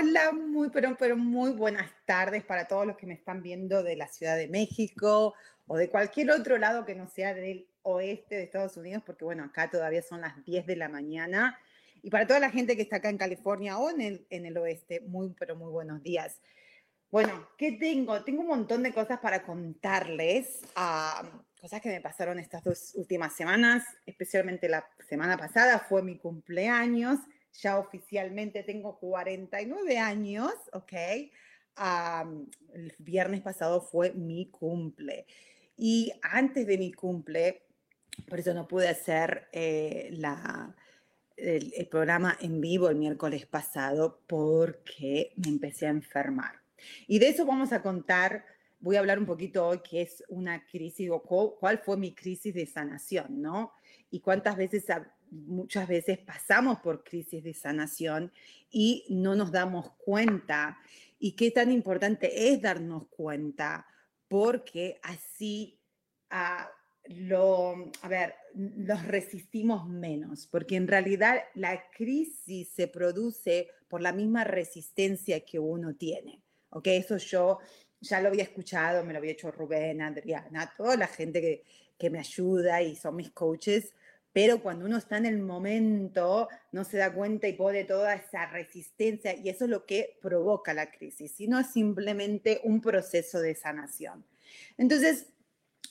Hola, muy, pero, pero muy buenas tardes para todos los que me están viendo de la Ciudad de México o de cualquier otro lado que no sea del oeste de Estados Unidos, porque bueno, acá todavía son las 10 de la mañana. Y para toda la gente que está acá en California o en el, en el oeste, muy, pero muy buenos días. Bueno, ¿qué tengo? Tengo un montón de cosas para contarles, uh, cosas que me pasaron estas dos últimas semanas, especialmente la semana pasada fue mi cumpleaños ya oficialmente tengo 49 años, ¿ok? el viernes pasado fue mi cumple. Y antes de mi cumple, por eso no pude hacer eh, la, el, el, programa en vivo el miércoles pasado porque me empecé a enfermar. Y de eso vamos a contar, voy a hablar un poquito hoy qué es una crisis o cuál fue mi crisis de sanación, ¿no? Y cuántas veces muchas veces pasamos por crisis de sanación y no nos damos cuenta. Y qué tan importante es darnos cuenta, porque así ah, lo, a ver, los resistimos menos, porque en realidad la crisis se produce por la misma resistencia que uno tiene. ¿Ok? Eso yo ya lo había escuchado, me lo había hecho Rubén, Adriana, toda la gente que, que me ayuda y son mis coaches pero cuando uno está en el momento, no se da cuenta y pone toda esa resistencia y eso es lo que provoca la crisis, sino simplemente un proceso de sanación. Entonces,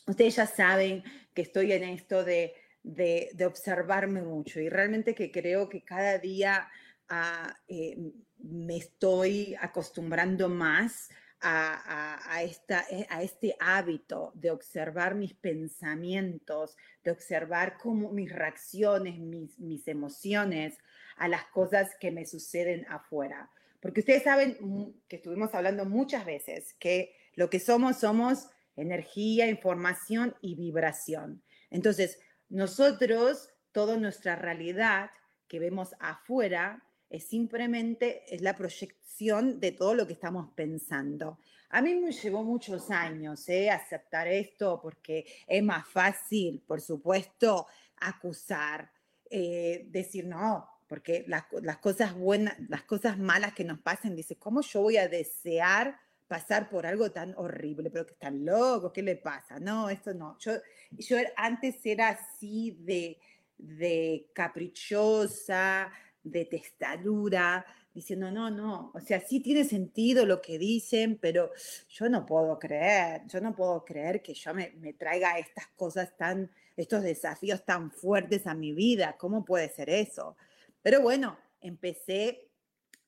ustedes ya saben que estoy en esto de, de, observarme mucho y realmente que creo que cada día ah, eh, me estoy acostumbrando más a, esta, eh, a, este hábito de observar mis pensamientos, de observar cómo mis reacciones, mis, mis emociones a las cosas que me suceden afuera. Porque ustedes saben que estuvimos hablando muchas veces que lo que somos somos energía, información y vibración. Entonces, nosotros, toda nuestra realidad que vemos afuera, es simplemente es la proyección de todo lo que estamos pensando. A mí me llevó muchos años ¿eh? aceptar esto porque es más fácil, por supuesto, acusar, eh, decir no, porque las, cosas buenas, las cosas malas que nos pasan, dice, ¿cómo yo voy a desear pasar por algo tan horrible? Pero que están locos, ¿qué le pasa? No, esto no. Yo, yo antes era así de, de caprichosa, de testadura, diciendo, no, no, o sea, sí tiene sentido lo que dicen, pero yo no puedo creer, yo no puedo creer que yo me, me traiga estas cosas tan, estos desafíos tan fuertes a mi vida, ¿cómo puede ser eso? Pero bueno, empecé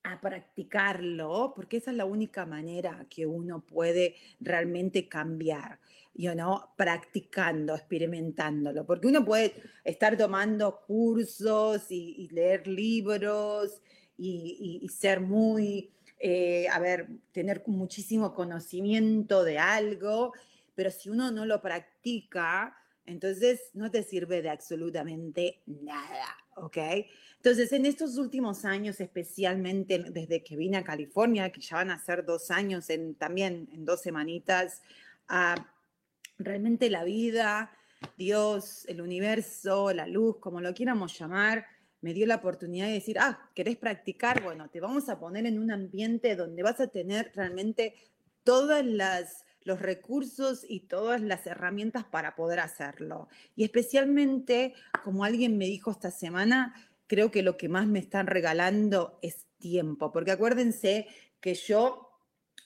a practicarlo, porque esa es la única manera que uno puede realmente cambiar, you know, practicando, experimentándolo, porque uno puede estar tomando cursos y, leer libros y, ser muy, eh, a ver, tener muchísimo conocimiento de algo, pero si uno no lo practica, entonces no te sirve de absolutamente nada, ¿ok? Entonces, en estos últimos años, especialmente desde que vine a California, que ya van a ser dos años, en, también en dos semanitas, uh, realmente la vida, Dios, el universo, la luz, como lo quieramos llamar, me dio la oportunidad de decir, ah, ¿querés practicar? Bueno, te vamos a poner en un ambiente donde vas a tener realmente todas las los recursos y todas las herramientas para poder hacerlo. Y especialmente, como alguien me dijo esta semana, creo que lo que más me están regalando es tiempo, porque acuérdense que yo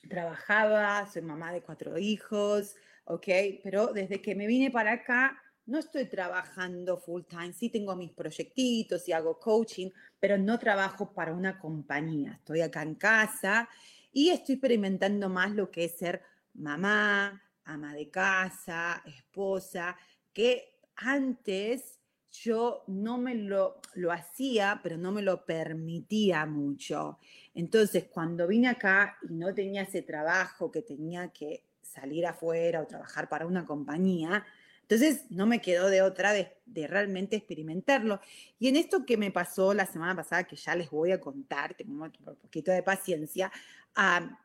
trabajaba, soy mamá de cuatro hijos, ¿ok? Pero desde que me vine para acá, no estoy trabajando full time, sí tengo mis proyectitos y hago coaching, pero no trabajo para una compañía. Estoy acá en casa y estoy experimentando más lo que es ser mamá, ama de casa, esposa, que antes yo no me lo, lo hacía, pero no me lo permitía mucho. Entonces, cuando vine acá y no tenía ese trabajo que tenía que salir afuera o trabajar para una compañía, entonces no me quedó de otra de, realmente experimentarlo. Y en esto que me pasó la semana pasada, que ya les voy a contar, tengo un poquito de paciencia, ah,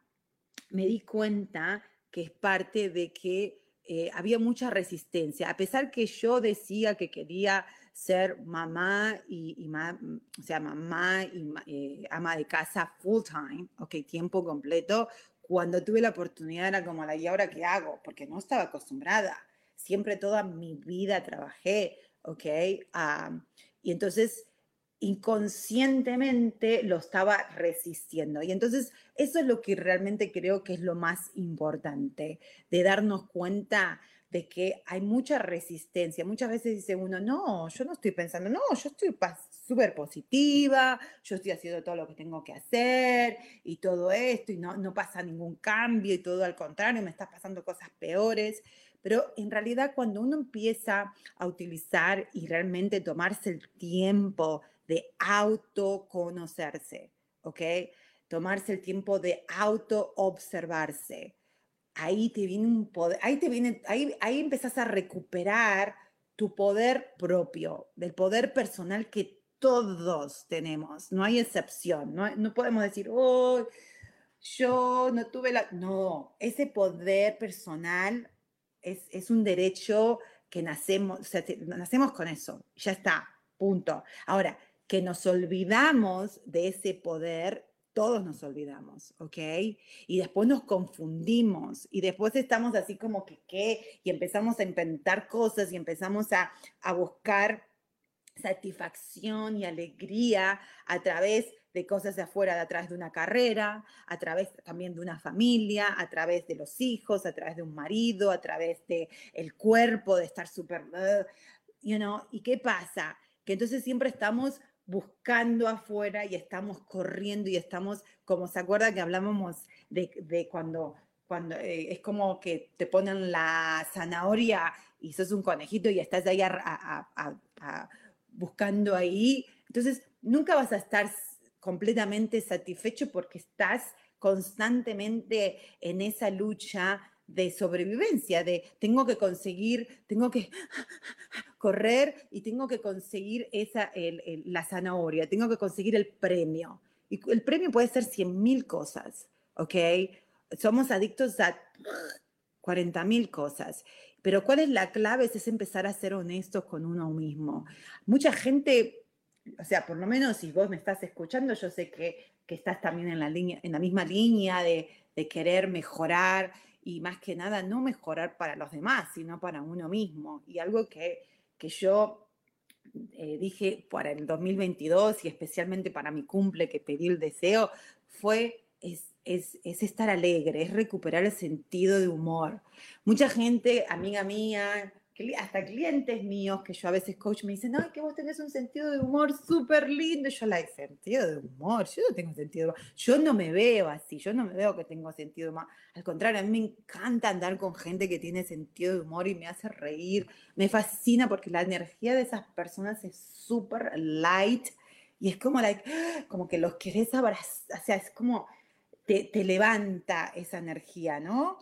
me di cuenta que es parte de que eh, había mucha resistencia. A pesar que yo decía que quería ser mamá y, o sea, mamá y eh, ama de casa full time, ok, tiempo completo, cuando tuve la oportunidad era como la, ¿y ahora qué hago? Porque no estaba acostumbrada siempre toda mi vida trabajé, ¿ok? y entonces inconscientemente lo estaba resistiendo. Y entonces eso es lo que realmente creo que es lo más importante, de darnos cuenta de que hay mucha resistencia. Muchas veces dice uno, no, yo no estoy pensando, no, yo estoy súper positiva, yo estoy haciendo todo lo que tengo que hacer y todo esto y no, no pasa ningún cambio y todo al contrario, me están pasando cosas peores. Pero en realidad cuando uno empieza a utilizar y realmente tomarse el tiempo de autoconocerse, ¿ok? Tomarse el tiempo de autoobservarse. Ahí te viene un poder, ahí te viene, ahí, ahí empezás a recuperar tu poder propio, del poder personal que todos tenemos, no hay excepción, no, podemos decir, oh, yo no tuve la... No, ese poder personal es, un derecho que nacemos, nacemos con eso, ya está, punto. Ahora, que nos olvidamos de ese poder, todos nos olvidamos, ¿ok? Y después nos confundimos y después estamos así como que, ¿qué? Y empezamos a inventar cosas y empezamos a, a buscar satisfacción y alegría a través de cosas de afuera, de atrás de una carrera, a través también de una familia, a través de los hijos, a través de un marido, a través de el cuerpo, de estar súper, uh, you know, ¿y qué pasa? Que entonces siempre estamos buscando afuera y estamos corriendo y estamos, como se acuerda que hablábamos de, de cuando, cuando eh, es como que te ponen la zanahoria y sos un conejito y estás ahí buscando ahí, entonces nunca vas a estar completamente satisfecho porque estás constantemente en esa lucha de sobrevivencia, de tengo que conseguir, tengo que correr y tengo que conseguir esa, la zanahoria, tengo que conseguir el premio. Y el premio puede ser 100 mil cosas, ¿ok? Somos adictos a 40 mil cosas. Pero ¿cuál es la clave? Es empezar a ser honestos con uno mismo. Mucha gente o sea, por lo menos si vos me estás escuchando, yo sé que, estás también en la, línea, en la misma línea de, querer mejorar y más que nada no mejorar para los demás, sino para uno mismo. Y algo que, que yo eh, dije para el 2022 y especialmente para mi cumple que pedí el deseo fue es, es, estar alegre, es recuperar el sentido de humor. Mucha gente, amiga mía, hasta clientes míos que yo a veces coach me dicen, ay, que vos tenés un sentido de humor súper lindo. yo, la sentido de humor, yo no tengo sentido de humor. Yo no me veo así, yo no me veo que tengo sentido de humor. Al contrario, a mí me encanta andar con gente que tiene sentido de humor y me hace reír. Me fascina porque la energía de esas personas es súper light y es como, like, como que los querés abrazar, o sea, es como te, levanta esa energía, ¿no?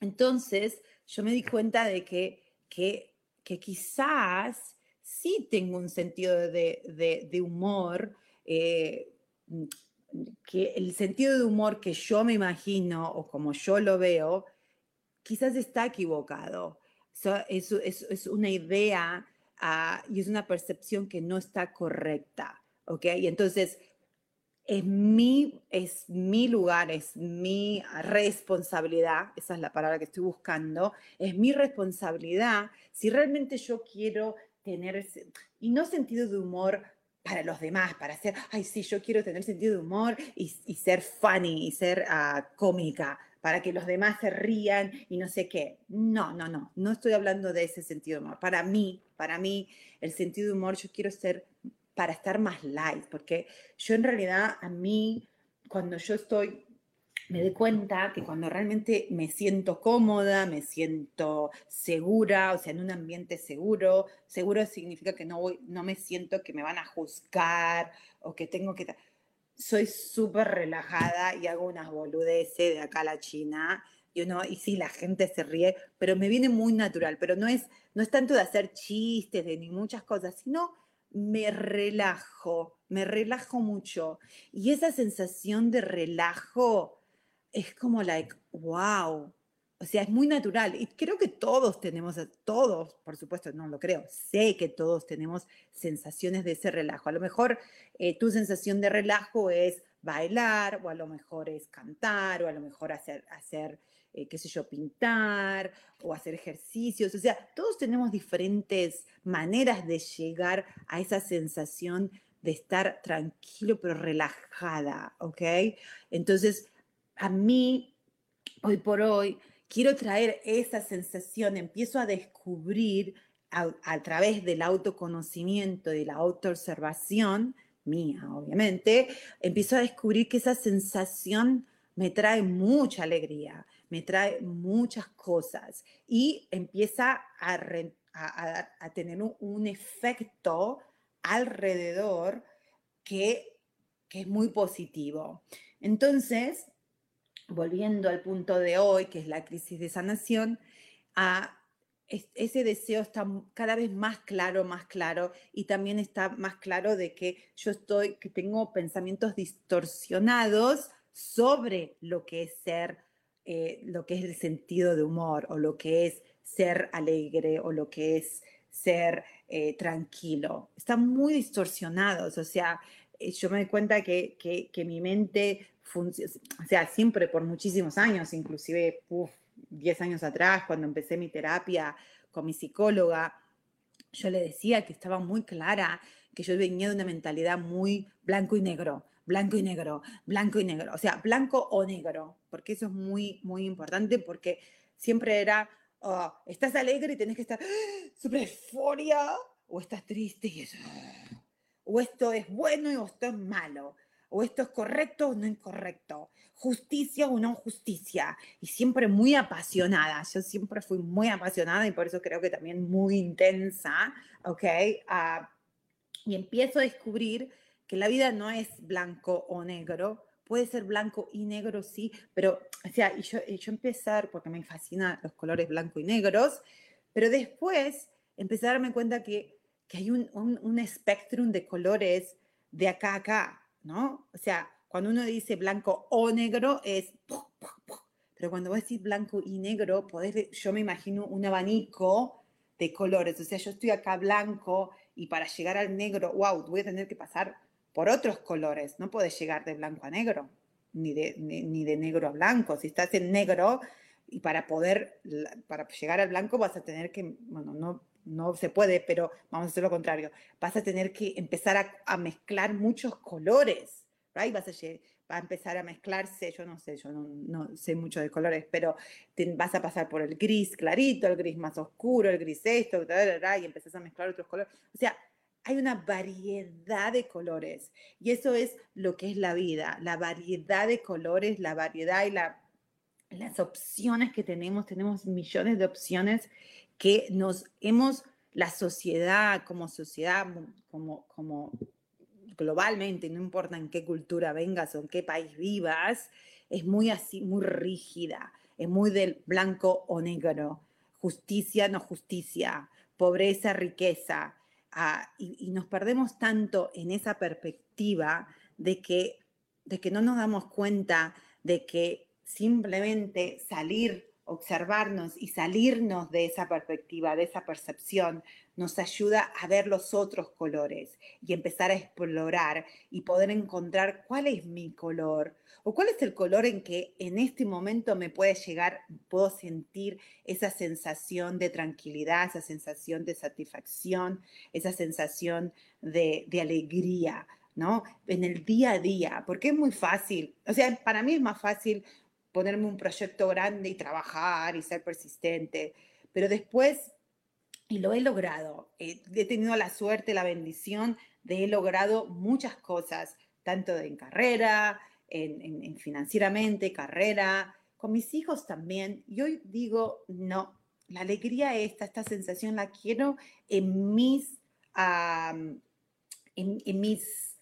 Entonces, yo me di cuenta de que que, quizás sí tengo un sentido de, humor, eh, que el sentido de humor que yo me imagino o como yo lo veo, quizás está equivocado. es, una idea ah, y es una percepción que no está correcta. ¿ok? Y entonces es mi, es mi lugar, es mi responsabilidad, esa es la palabra que estoy buscando, es mi responsabilidad si realmente yo quiero tener, y no sentido de humor para los demás, para hacer, ay, sí, yo quiero tener sentido de humor y, ser funny y ser ah, cómica. para que los demás se rían y no sé qué. No, no, no, no estoy hablando de ese sentido de humor. Para mí, para mí, el sentido de humor yo quiero ser para estar más light, porque yo en realidad a mí, cuando yo estoy me doy cuenta que cuando realmente me siento cómoda, me siento segura, o sea, en un ambiente seguro, seguro significa que no, voy, no me siento que me van a juzgar o que tengo que... Soy súper relajada y hago unas boludeces de acá a la China. Y, uno, y sí, la gente se ríe, pero me viene muy natural. Pero no es, no es tanto de hacer chistes de ni muchas cosas, sino me relajo, me relajo mucho. Y esa sensación de relajo es como like, wow. O sea, es muy natural. Y creo que todos tenemos, todos, por supuesto, no lo creo, sé que todos tenemos sensaciones de ese relajo. A lo mejor eh, tu sensación de relajo es bailar, o a lo mejor es cantar, o a lo mejor hacer, hacer eh, qué sé yo, pintar, o hacer ejercicios. O sea, todos tenemos diferentes maneras de llegar a esa sensación de estar tranquilo pero relajada, ¿ok? Entonces, a mí, hoy por hoy, quiero traer esa sensación, empiezo a descubrir a, través del autoconocimiento y la autoobservación, mía obviamente, empiezo a descubrir que esa sensación me trae mucha alegría, me trae muchas cosas y empieza a, tener un, efecto alrededor que, que es muy positivo. Entonces, volviendo al punto de hoy, que es la crisis de sanación, a ese deseo está cada vez más claro, más claro, y también está más claro de que yo estoy, que tengo pensamientos distorsionados sobre lo que es ser, eh, lo que es el sentido de humor, o lo que es ser alegre, o lo que es ser eh, tranquilo. Están muy distorsionados, o sea, eh, yo me doy cuenta que, que mi mente o sea, siempre por muchísimos años, inclusive 10 años atrás, cuando empecé mi terapia con mi psicóloga, yo le decía que estaba muy clara, que yo venía de una mentalidad muy blanco y negro, blanco y negro, blanco y negro, o sea, blanco o negro, porque eso es muy, muy importante, porque siempre era, oh, estás alegre y tenés que estar súper euforia, o estás triste y eso, o esto es bueno y esto es malo o esto es correcto o no incorrecto, justicia o no justicia, y siempre muy apasionada. Yo siempre fui muy apasionada y por eso creo que también muy intensa, ¿ok? Uh, y empiezo a descubrir que la vida no es blanco o negro, puede ser blanco y negro, sí, pero, o sea, y yo, yo empezar, porque me fascinan los colores blanco y negros, pero después empecé a darme cuenta que, que hay un, un, espectrum de colores de acá a acá, ¿no? O sea, cuando uno dice blanco o negro es... Pero cuando vos decís blanco y negro, podés, yo me imagino un abanico de colores. O sea, yo estoy acá blanco y para llegar al negro, wow, voy a tener que pasar por otros colores. No puedes llegar de blanco a negro, ni de, ni, de negro a blanco. Si estás en negro y para poder, para llegar al blanco vas a tener que, bueno, no, no se puede, pero vamos a hacer lo contrario. Vas a tener que empezar a, mezclar muchos colores, right? Vas a, va a empezar a mezclarse, yo no sé, yo no, sé mucho de colores, pero vas a pasar por el gris clarito, el gris más oscuro, el gris esto, y empezás a mezclar otros colores. O sea, hay una variedad de colores y eso es lo que es la vida, la variedad de colores, la variedad y la, las opciones que tenemos, tenemos millones de opciones que nos hemos, la sociedad como sociedad, como, como globalmente, no importa en qué cultura vengas o en qué país vivas, es muy así, muy rígida, es muy del blanco o negro, justicia, no justicia, pobreza, riqueza, ah, y, nos perdemos tanto en esa perspectiva de que, de que no nos damos cuenta de que simplemente salir observarnos y salirnos de esa perspectiva, de esa percepción, nos ayuda a ver los otros colores y empezar a explorar y poder encontrar cuál es mi color o cuál es el color en que en este momento me puede llegar, puedo sentir esa sensación de tranquilidad, esa sensación de satisfacción, esa sensación de, alegría, ¿no? En el día a día, porque es muy fácil, o sea, para mí es más fácil ponerme un proyecto grande y trabajar y ser persistente. Pero después, y lo he logrado, he tenido la suerte, la bendición de he logrado muchas cosas, tanto en carrera, en, financieramente, carrera, con mis hijos también. Y hoy digo, no, la alegría esta, esta sensación la quiero en mis, en, mis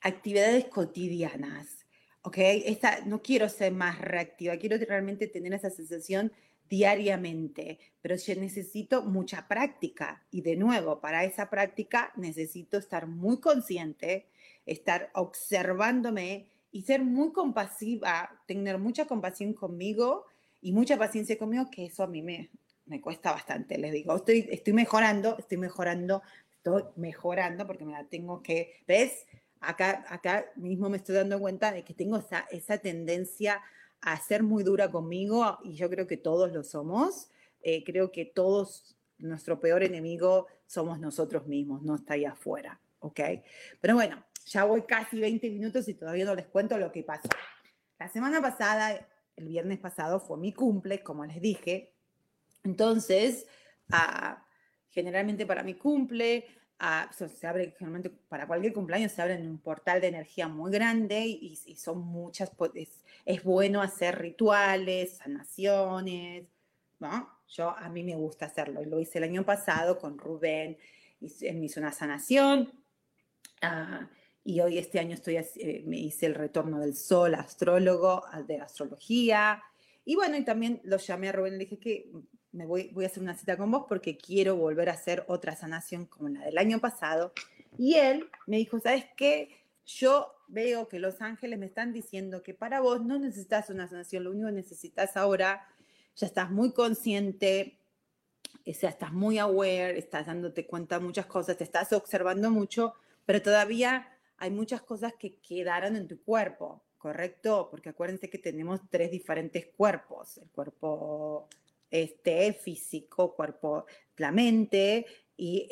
actividades cotidianas. ¿Ok? Esta, no quiero ser más reactiva, quiero realmente tener esa sensación diariamente, pero yo necesito mucha práctica y de nuevo, para esa práctica necesito estar muy consciente, estar observándome y ser muy compasiva, tener mucha compasión conmigo y mucha paciencia conmigo, que eso a mí me, me cuesta bastante. Les digo, estoy, estoy mejorando, estoy mejorando, estoy mejorando porque me la tengo que, ¿ves? Acá, acá mismo me estoy dando cuenta de que tengo esa, esa tendencia a ser muy dura conmigo y yo creo que todos lo somos. Eh, creo que todos, nuestro peor enemigo somos nosotros mismos, no está ahí afuera, ¿ok? Pero bueno, ya voy casi 20 minutos y todavía no les cuento lo que pasó. La semana pasada, el viernes pasado, fue mi cumple, como les dije. Entonces, generalmente para mi cumple, se abre, generalmente para cualquier cumpleaños se abre en un portal de energía muy grande y, son muchas, es, es, bueno hacer rituales, sanaciones, ¿no? Yo, a mí me gusta hacerlo, lo hice el año pasado con Rubén, me hizo una sanación, ah, y hoy este año estoy, eh, me hice el retorno del sol, astrólogo, de astrología. Y bueno, y también lo llamé a Rubén y le dije que me voy, voy a hacer una cita con vos porque quiero volver a hacer otra sanación como la del año pasado. Y él me dijo, ¿sabes qué? Yo veo que los ángeles me están diciendo que para vos no necesitas una sanación, lo único que necesitas ahora, ya estás muy consciente, o sea, estás muy aware, estás dándote cuenta de muchas cosas, te estás observando mucho, pero todavía hay muchas cosas que quedaron en tu cuerpo, ¿correcto? Porque acuérdense que tenemos tres diferentes cuerpos, el cuerpo este, físico, cuerpo, la mente y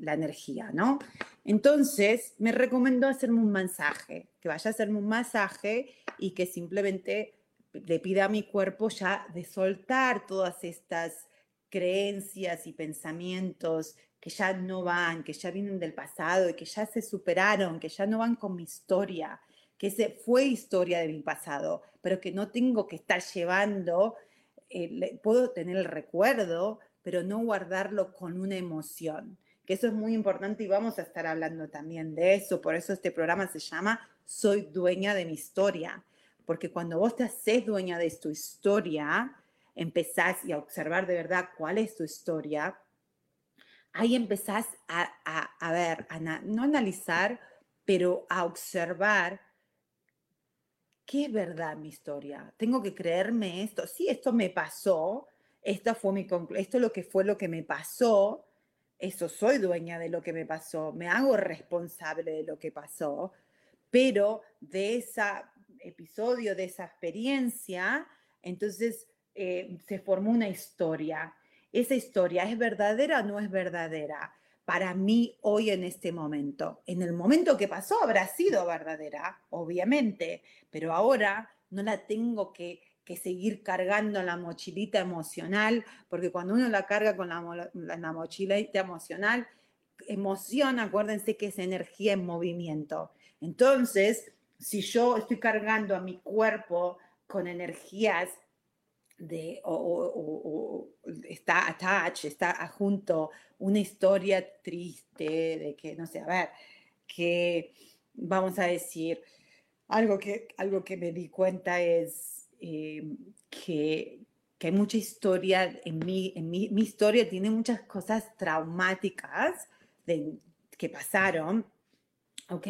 la energía, ¿no? Entonces, me recomendó hacerme un masaje, que vaya a hacerme un masaje y que simplemente le pida a mi cuerpo ya de soltar todas estas creencias y pensamientos que ya no van, que ya vienen del pasado y que ya se superaron, que ya no van con mi historia, que se fue historia de mi pasado, pero que no tengo que estar llevando, eh, puedo tener el recuerdo, pero no guardarlo con una emoción, que eso es muy importante y vamos a estar hablando también de eso, por eso este programa se llama Soy dueña de mi historia, porque cuando vos te haces dueña de tu historia, empezás a observar de verdad cuál es tu historia, ahí empezás a, ver, no analizar, pero a observar qué es verdad mi historia. Tengo que creerme esto. Sí, esto me pasó, esta fue mi esto es lo que fue lo que me pasó, eso soy dueña de lo que me pasó, me hago responsable de lo que pasó, pero de ese episodio, de esa experiencia, entonces eh, se formó una historia esa historia es verdadera o no es verdadera para mí hoy en este momento. En el momento que pasó habrá sido verdadera, obviamente, pero ahora no la tengo que, seguir cargando la mochilita emocional, porque cuando uno la carga con la, la mochilita emocional, emoción, acuérdense que es energía en movimiento. Entonces, si yo estoy cargando a mi cuerpo con energías de, o, está attached, está junto una historia triste de que, no sé, a ver, que vamos a decir, algo que, algo que me di cuenta es eh, que, que, hay mucha historia, en, mi, en mi, mi, historia tiene muchas cosas traumáticas de, que pasaron, ¿ok?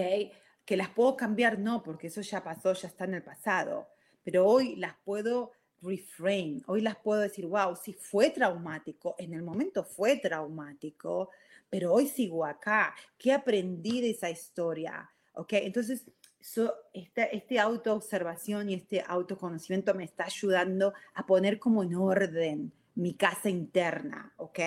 Que las puedo cambiar, no, porque eso ya pasó, ya está en el pasado, pero hoy las puedo reframe. Hoy las puedo decir, wow, sí fue traumático, en el momento fue traumático, pero hoy sigo acá. ¿Qué aprendí de esa historia? ¿Ok? Entonces, so, esta, este autoobservación y este autoconocimiento me está ayudando a poner como en orden mi casa interna, ¿ok?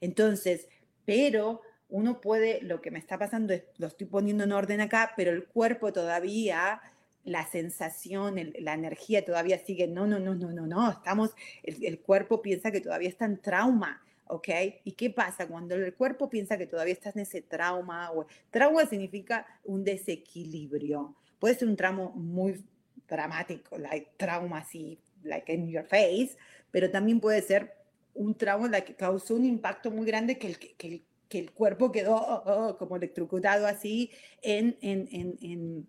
Entonces, pero uno puede, lo que me está pasando es, lo estoy poniendo en orden acá, pero el cuerpo todavía la sensación, la energía todavía sigue, no, no, no, no, no, no, estamos, el, el, cuerpo piensa que todavía está en trauma, ¿ok? ¿Y qué pasa cuando el cuerpo piensa que todavía estás en ese trauma? O, trauma significa un desequilibrio. Puede ser un trauma muy dramático, like trauma así, like in your face, pero también puede ser un trauma que causó un impacto muy grande que el, que, que el cuerpo quedó oh, oh, como electrocutado así en, en, en, en,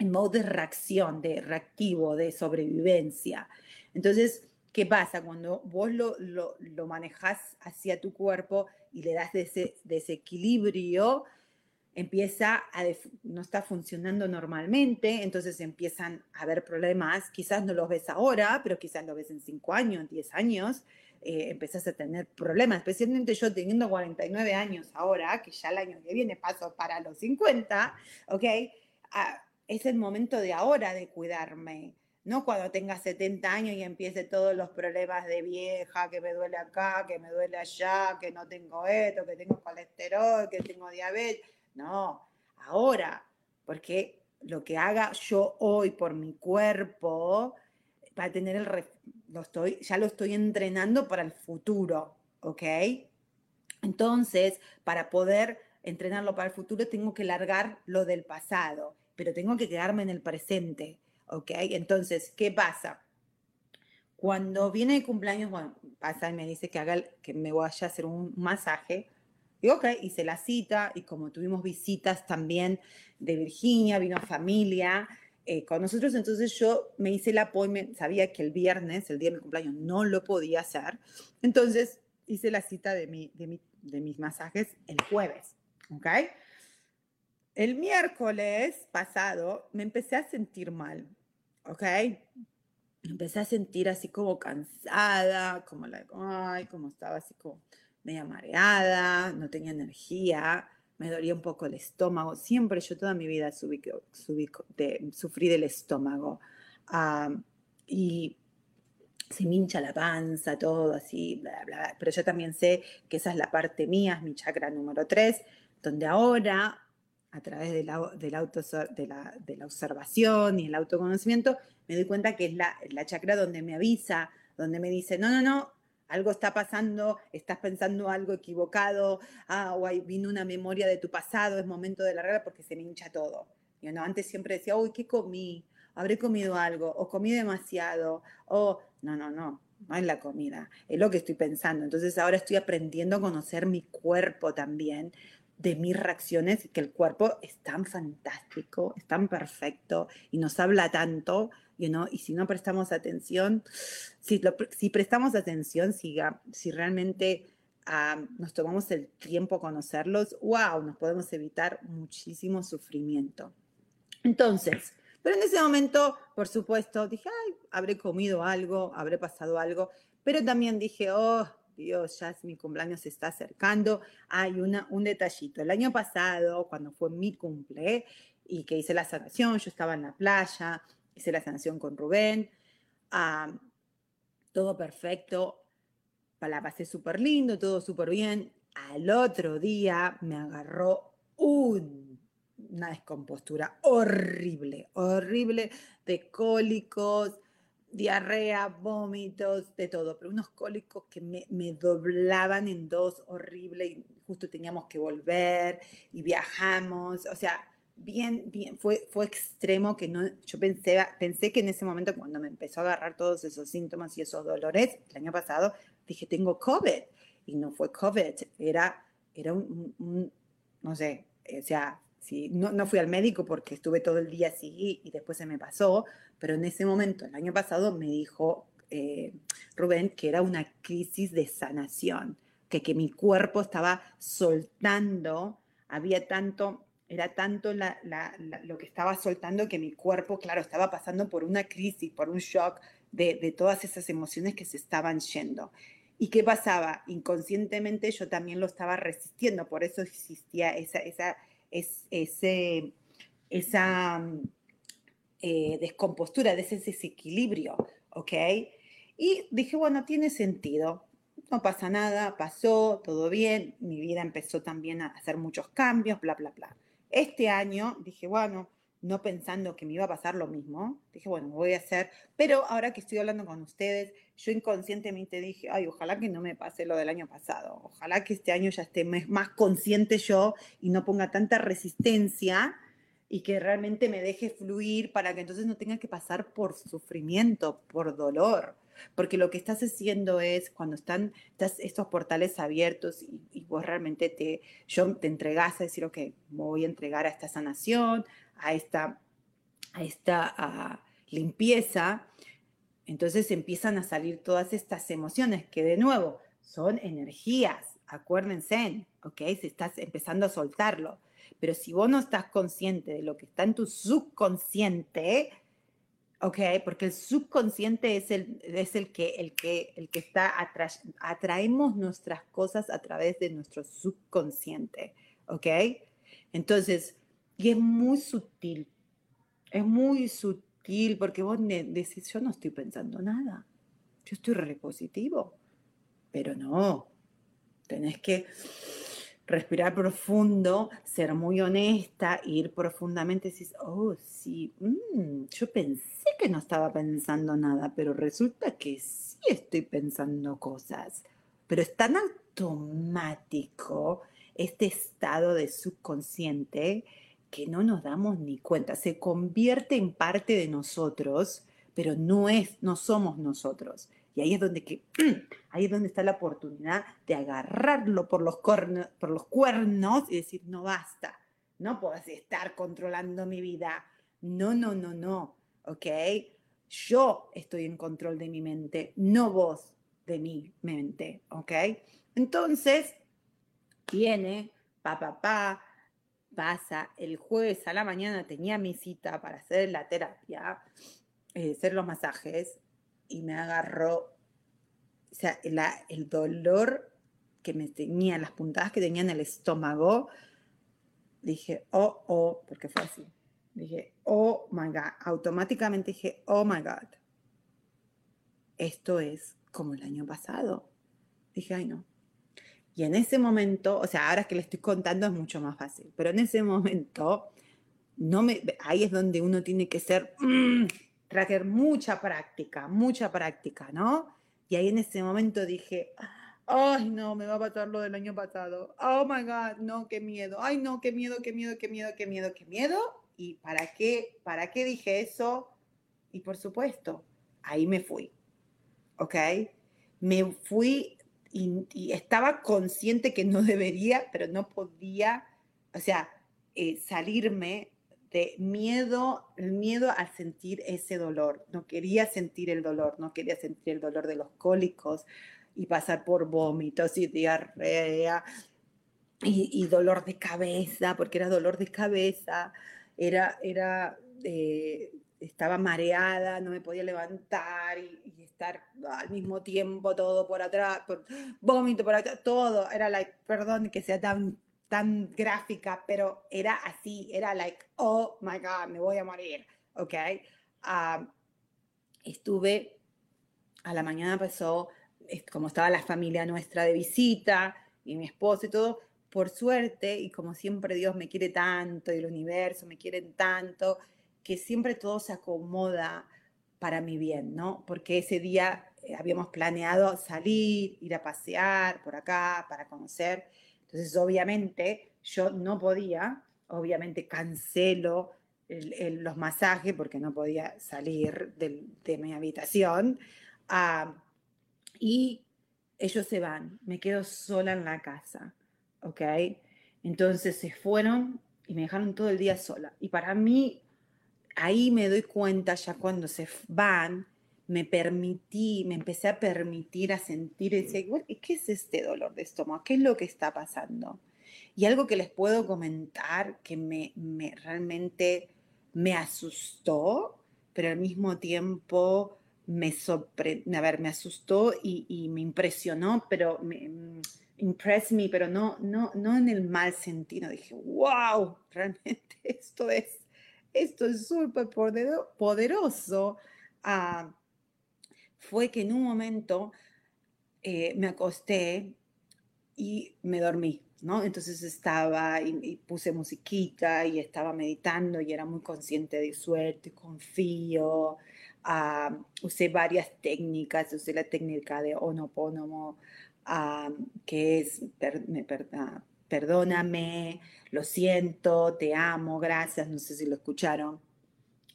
modo de reacción, de reactivo, de sobrevivencia. Entonces, ¿qué pasa? Cuando vos lo, lo, lo manejás hacia tu cuerpo y le das ese desequilibrio, empieza a no está funcionando normalmente, entonces empiezan a haber problemas, quizás no los ves ahora, pero quizás lo ves en 5 años, en 10 años, eh, empezás a tener problemas, especialmente yo teniendo 49 años ahora, que ya el año que viene paso para los 50, ¿ok? Ah, es el momento de ahora de cuidarme, no cuando tenga 70 años y empiece todos los problemas de vieja, que me duele acá, que me duele allá, que no tengo esto, que tengo colesterol, que tengo diabetes no, ahora, porque lo que haga yo hoy por mi cuerpo, para tener el, lo estoy, ya lo estoy entrenando para el futuro, ¿ok? Entonces, para poder entrenarlo para el futuro, tengo que largar lo del pasado, pero tengo que quedarme en el presente, ¿ok? Entonces, ¿qué pasa? Cuando viene el cumpleaños, bueno, pasa y me dice que, haga, que me vaya a hacer un masaje, y ok, hice la cita y como tuvimos visitas también de Virginia, vino familia eh, con nosotros, entonces yo me hice el appointment, sabía que el viernes, el día de mi cumpleaños, no lo podía hacer, entonces hice la cita de, mi, de, de mis masajes el jueves, ok. El miércoles pasado me empecé a sentir mal, ¿ok? empecé a sentir así como cansada, como la, ay, como estaba así como media mareada, no tenía energía, me dolía un poco el estómago. Siempre yo toda mi vida sufrí del estómago. y se me hincha la panza, todo así, bla, bla, Pero yo también sé que esa es la parte mía, es mi chakra número 3, donde ahora, a través de la, auto, de, la, observación y el autoconocimiento, me doy cuenta que es la, la chakra donde me avisa, donde me dice, no, no, no, algo está pasando, estás pensando algo equivocado, ah, vino una memoria de tu pasado, es momento de la regla porque se me hincha todo. Yo no, antes siempre decía, uy, ¿qué comí? Habré comido algo, o comí demasiado, o no, no, no, no es la comida, es lo que estoy pensando. Entonces ahora estoy aprendiendo a conocer mi cuerpo también, de mis reacciones, que el cuerpo es tan fantástico, es tan perfecto y nos habla tanto y si no prestamos atención, si, si prestamos atención, si, si realmente nos tomamos el tiempo a conocerlos, wow, nos podemos evitar muchísimo sufrimiento. Entonces, pero en ese momento, por supuesto, dije, ay, habré comido algo, habré pasado algo, pero también dije, oh, Dios, ya mi cumpleaños se está acercando. Hay una, un detallito. El año pasado, cuando fue mi cumple y que hice la sanación, yo estaba en la playa, hice la sanción con Rubén, todo perfecto, la pasé súper lindo, todo súper bien. Al otro día me agarró una descompostura horrible, horrible de cólicos, diarrea, vómitos, de todo, pero unos cólicos que me, me, doblaban en dos, horrible, y justo teníamos que volver y viajamos, o sea, bien, bien, fue, fue extremo que no, yo pensé, pensé que en ese momento cuando me empezó a agarrar todos esos síntomas y esos dolores, el año pasado, dije, tengo COVID. Y no fue COVID, era, era un, no sé, o sea, no, no fui al médico porque estuve todo el día así y después se me pasó, pero en ese momento, el año pasado, me dijo eh, Rubén que era una crisis de sanación, que, que mi cuerpo estaba soltando, había tanto era tanto lo que estaba soltando que mi cuerpo, claro, estaba pasando por una crisis, por un shock de, todas esas emociones que se estaban yendo. ¿Y qué pasaba? Inconscientemente yo también lo estaba resistiendo, por eso existía esa, ese, esa eh, descompostura, de ese desequilibrio, ¿ok? Y dije, bueno, tiene sentido, no pasa nada, pasó, todo bien, mi vida empezó también a hacer muchos cambios, bla, bla, bla. Este año dije, bueno, no pensando que me iba a pasar lo mismo. Dije, bueno, voy a hacer, pero ahora que estoy hablando con ustedes, yo inconscientemente dije, ay, ojalá que no me pase lo del año pasado, ojalá que este año ya esté más consciente yo y no ponga tanta resistencia y que realmente me deje fluir para que entonces no tenga que pasar por sufrimiento, por dolor. Porque lo que estás haciendo es cuando están estos portales abiertos y, vos realmente te, yo te entregas a decir, ok, voy a entregar a esta sanación, a esta, a esta limpieza, entonces empiezan a salir todas estas emociones que de nuevo son energías, acuérdense, ¿ok? Si estás empezando a soltarlo. Pero si vos no estás consciente de lo que está en tu subconsciente, ¿ok? Porque el subconsciente es el, es el, que, el, que, el que está, atraemos nuestras cosas a través de nuestro subconsciente, ¿ok? Entonces, y es muy sutil, es muy sutil porque vos decís, yo no estoy pensando nada, yo estoy repositivo, pero no, tenés que respirar profundo, ser muy honesta, ir profundamente y decís, oh, sí, mm, yo pensé que no estaba pensando nada, pero resulta que sí estoy pensando cosas, pero es tan automático este estado de subconsciente que no nos damos ni cuenta, se convierte en parte de nosotros, pero no es, no somos nosotros. Y ahí es donde, que, ahí es donde está la oportunidad de agarrarlo por los, por los cuernos y decir, no basta, no puedes estar controlando mi vida. No, no, no, no, ¿ok? Yo estoy en control de mi mente, no vos de mi mente, ¿ok? Entonces, viene, pa, pa, pa, pasa, el jueves a la mañana tenía mi cita para hacer la terapia, eh, hacer los masajes, y me agarró, o sea, el dolor que me tenía, las puntadas que tenía en el estómago, dije, oh, oh, porque fue así. Dije, oh my God. Automáticamente dije, oh my God. Esto es como el año pasado. Dije, ay no. Y en ese momento, o sea, ahora que le estoy contando es mucho más fácil, pero en ese momento, no me, ahí es donde uno tiene que ser, mm, traer mucha práctica, mucha práctica, ¿no? Y ahí en ese momento dije, ay, no, me va a pasar lo del año pasado. Oh my God, no, qué miedo. Ay, no, qué miedo, qué miedo, qué miedo, qué miedo, qué miedo. ¿Y para qué, para qué dije eso? Y por supuesto, ahí me fui. ¿Ok? Me fui y, estaba consciente que no debería, pero no podía, o sea, eh, salirme miedo, el miedo a sentir ese dolor. No quería sentir el dolor, no quería sentir el dolor de los cólicos y pasar por vómitos y diarrea y, dolor de cabeza, porque era dolor de cabeza, era, era, eh, estaba mareada, no me podía levantar y, estar al mismo tiempo todo por atrás, por, vómito por atrás, todo, era like, perdón que sea tan tan gráfica, pero era así, era like, oh my God, me voy a morir, ¿ok? estuve, a la mañana pasó, como estaba la familia nuestra de visita y mi esposo y todo, por suerte, y como siempre Dios me quiere tanto y el universo me quiere tanto, que siempre todo se acomoda para mi bien, ¿no? Porque ese día eh, habíamos planeado salir, ir a pasear por acá para conocer entonces, obviamente, yo no podía, obviamente cancelo los masajes porque no podía salir de mi habitación. Ah, y ellos se van, me quedo sola en la casa, ¿ok? Entonces se fueron y me dejaron todo el día sola. Y para mí, ahí me doy cuenta ya cuando se van, me permití, me empecé a permitir a sentir, ese, ¿qué es este dolor de estómago? ¿Qué es lo que está pasando? Y algo que les puedo comentar que me, me realmente me asustó, pero al mismo tiempo me sorprendió, a ver, me asustó y, me impresionó, pero me mm, impress me, pero no, no, no en el mal sentido. Dije, wow, realmente esto es, esto es súper poderoso. Ah, fue que en un momento eh, me acosté y me dormí. ¿no? Entonces estaba y, puse musiquita y estaba meditando y era muy consciente de suerte, confío. Ah, usé varias técnicas, usé la técnica de Onoponomo, uh, que es me, perdóname, lo siento, te amo, gracias, no sé si lo escucharon,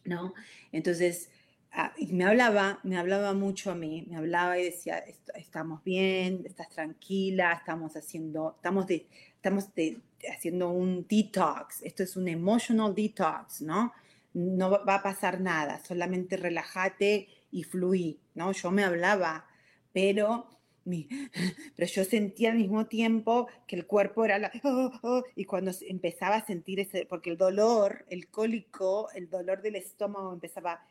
¿no? Entonces, Ah, me hablaba, me hablaba mucho a mí, me hablaba y decía, estamos bien, estás tranquila, estamos haciendo, estamos, de, estamos haciendo un detox, esto es un emotional detox, ¿no? No va a pasar nada, solamente relájate y fluí, ¿no? Yo me hablaba, pero, mi, pero yo sentía al mismo tiempo que el cuerpo era la, oh, oh, y cuando empezaba a sentir ese, porque el dolor, el cólico, el dolor del estómago empezaba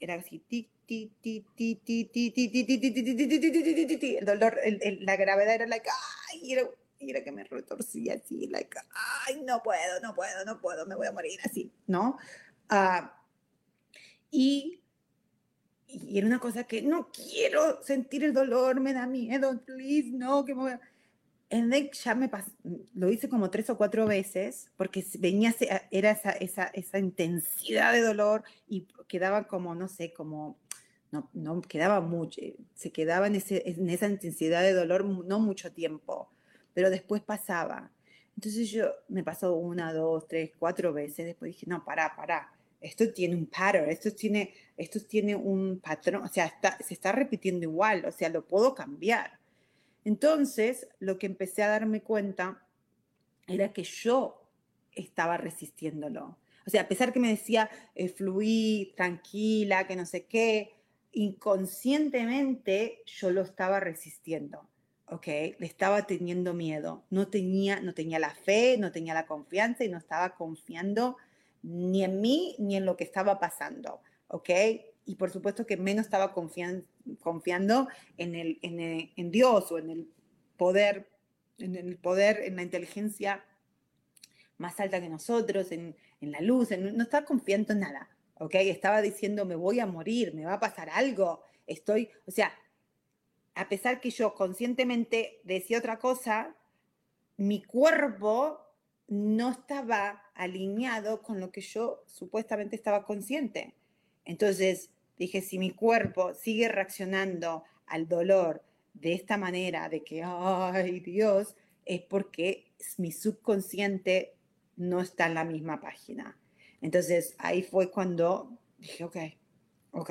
era así, el dolor, la gravedad era like, ay, era, era que me retorcía así, like, ay, no puedo, no puedo, no puedo, me voy a morir así, ¿no? y, y era una cosa que no quiero sentir el dolor, me da miedo, please, no, que me voy a en ya me lo hice como tres o cuatro veces porque venía, era esa, esa, esa intensidad de dolor y quedaba como, no sé, como, no, no quedaba mucho, se quedaba en, ese, en esa intensidad de dolor no mucho tiempo, pero después pasaba. Entonces yo me pasó una, dos, tres, cuatro veces, después dije, no, pará, pará, esto tiene un pattern, esto tiene, esto tiene un patrón, o sea, se está repitiendo igual, o sea, lo puedo cambiar. Entonces, lo que empecé a darme cuenta era que yo estaba resistiéndolo. O sea, a pesar que me decía, eh, tranquila, que no sé qué, inconscientemente yo lo estaba resistiendo. ¿ok? Le estaba teniendo miedo. No tenía, no tenía la fe, no tenía la confianza y no estaba confiando ni en mí ni en lo que estaba pasando. ¿ok? y por supuesto que menos estaba confiando en, el, en, Dios o en el poder, en el poder, en la inteligencia más alta que nosotros, en, la luz, no estaba confiando en nada, ¿ok? Estaba diciendo, me voy a morir, me va a pasar algo, estoy, o sea, a pesar que yo conscientemente decía otra cosa, mi cuerpo no estaba alineado con lo que yo supuestamente estaba consciente. Entonces, Dije, si mi cuerpo sigue reaccionando al dolor de esta manera, de que, ay Dios, es porque mi subconsciente no está en la misma página. Entonces ahí fue cuando dije, ok, ok,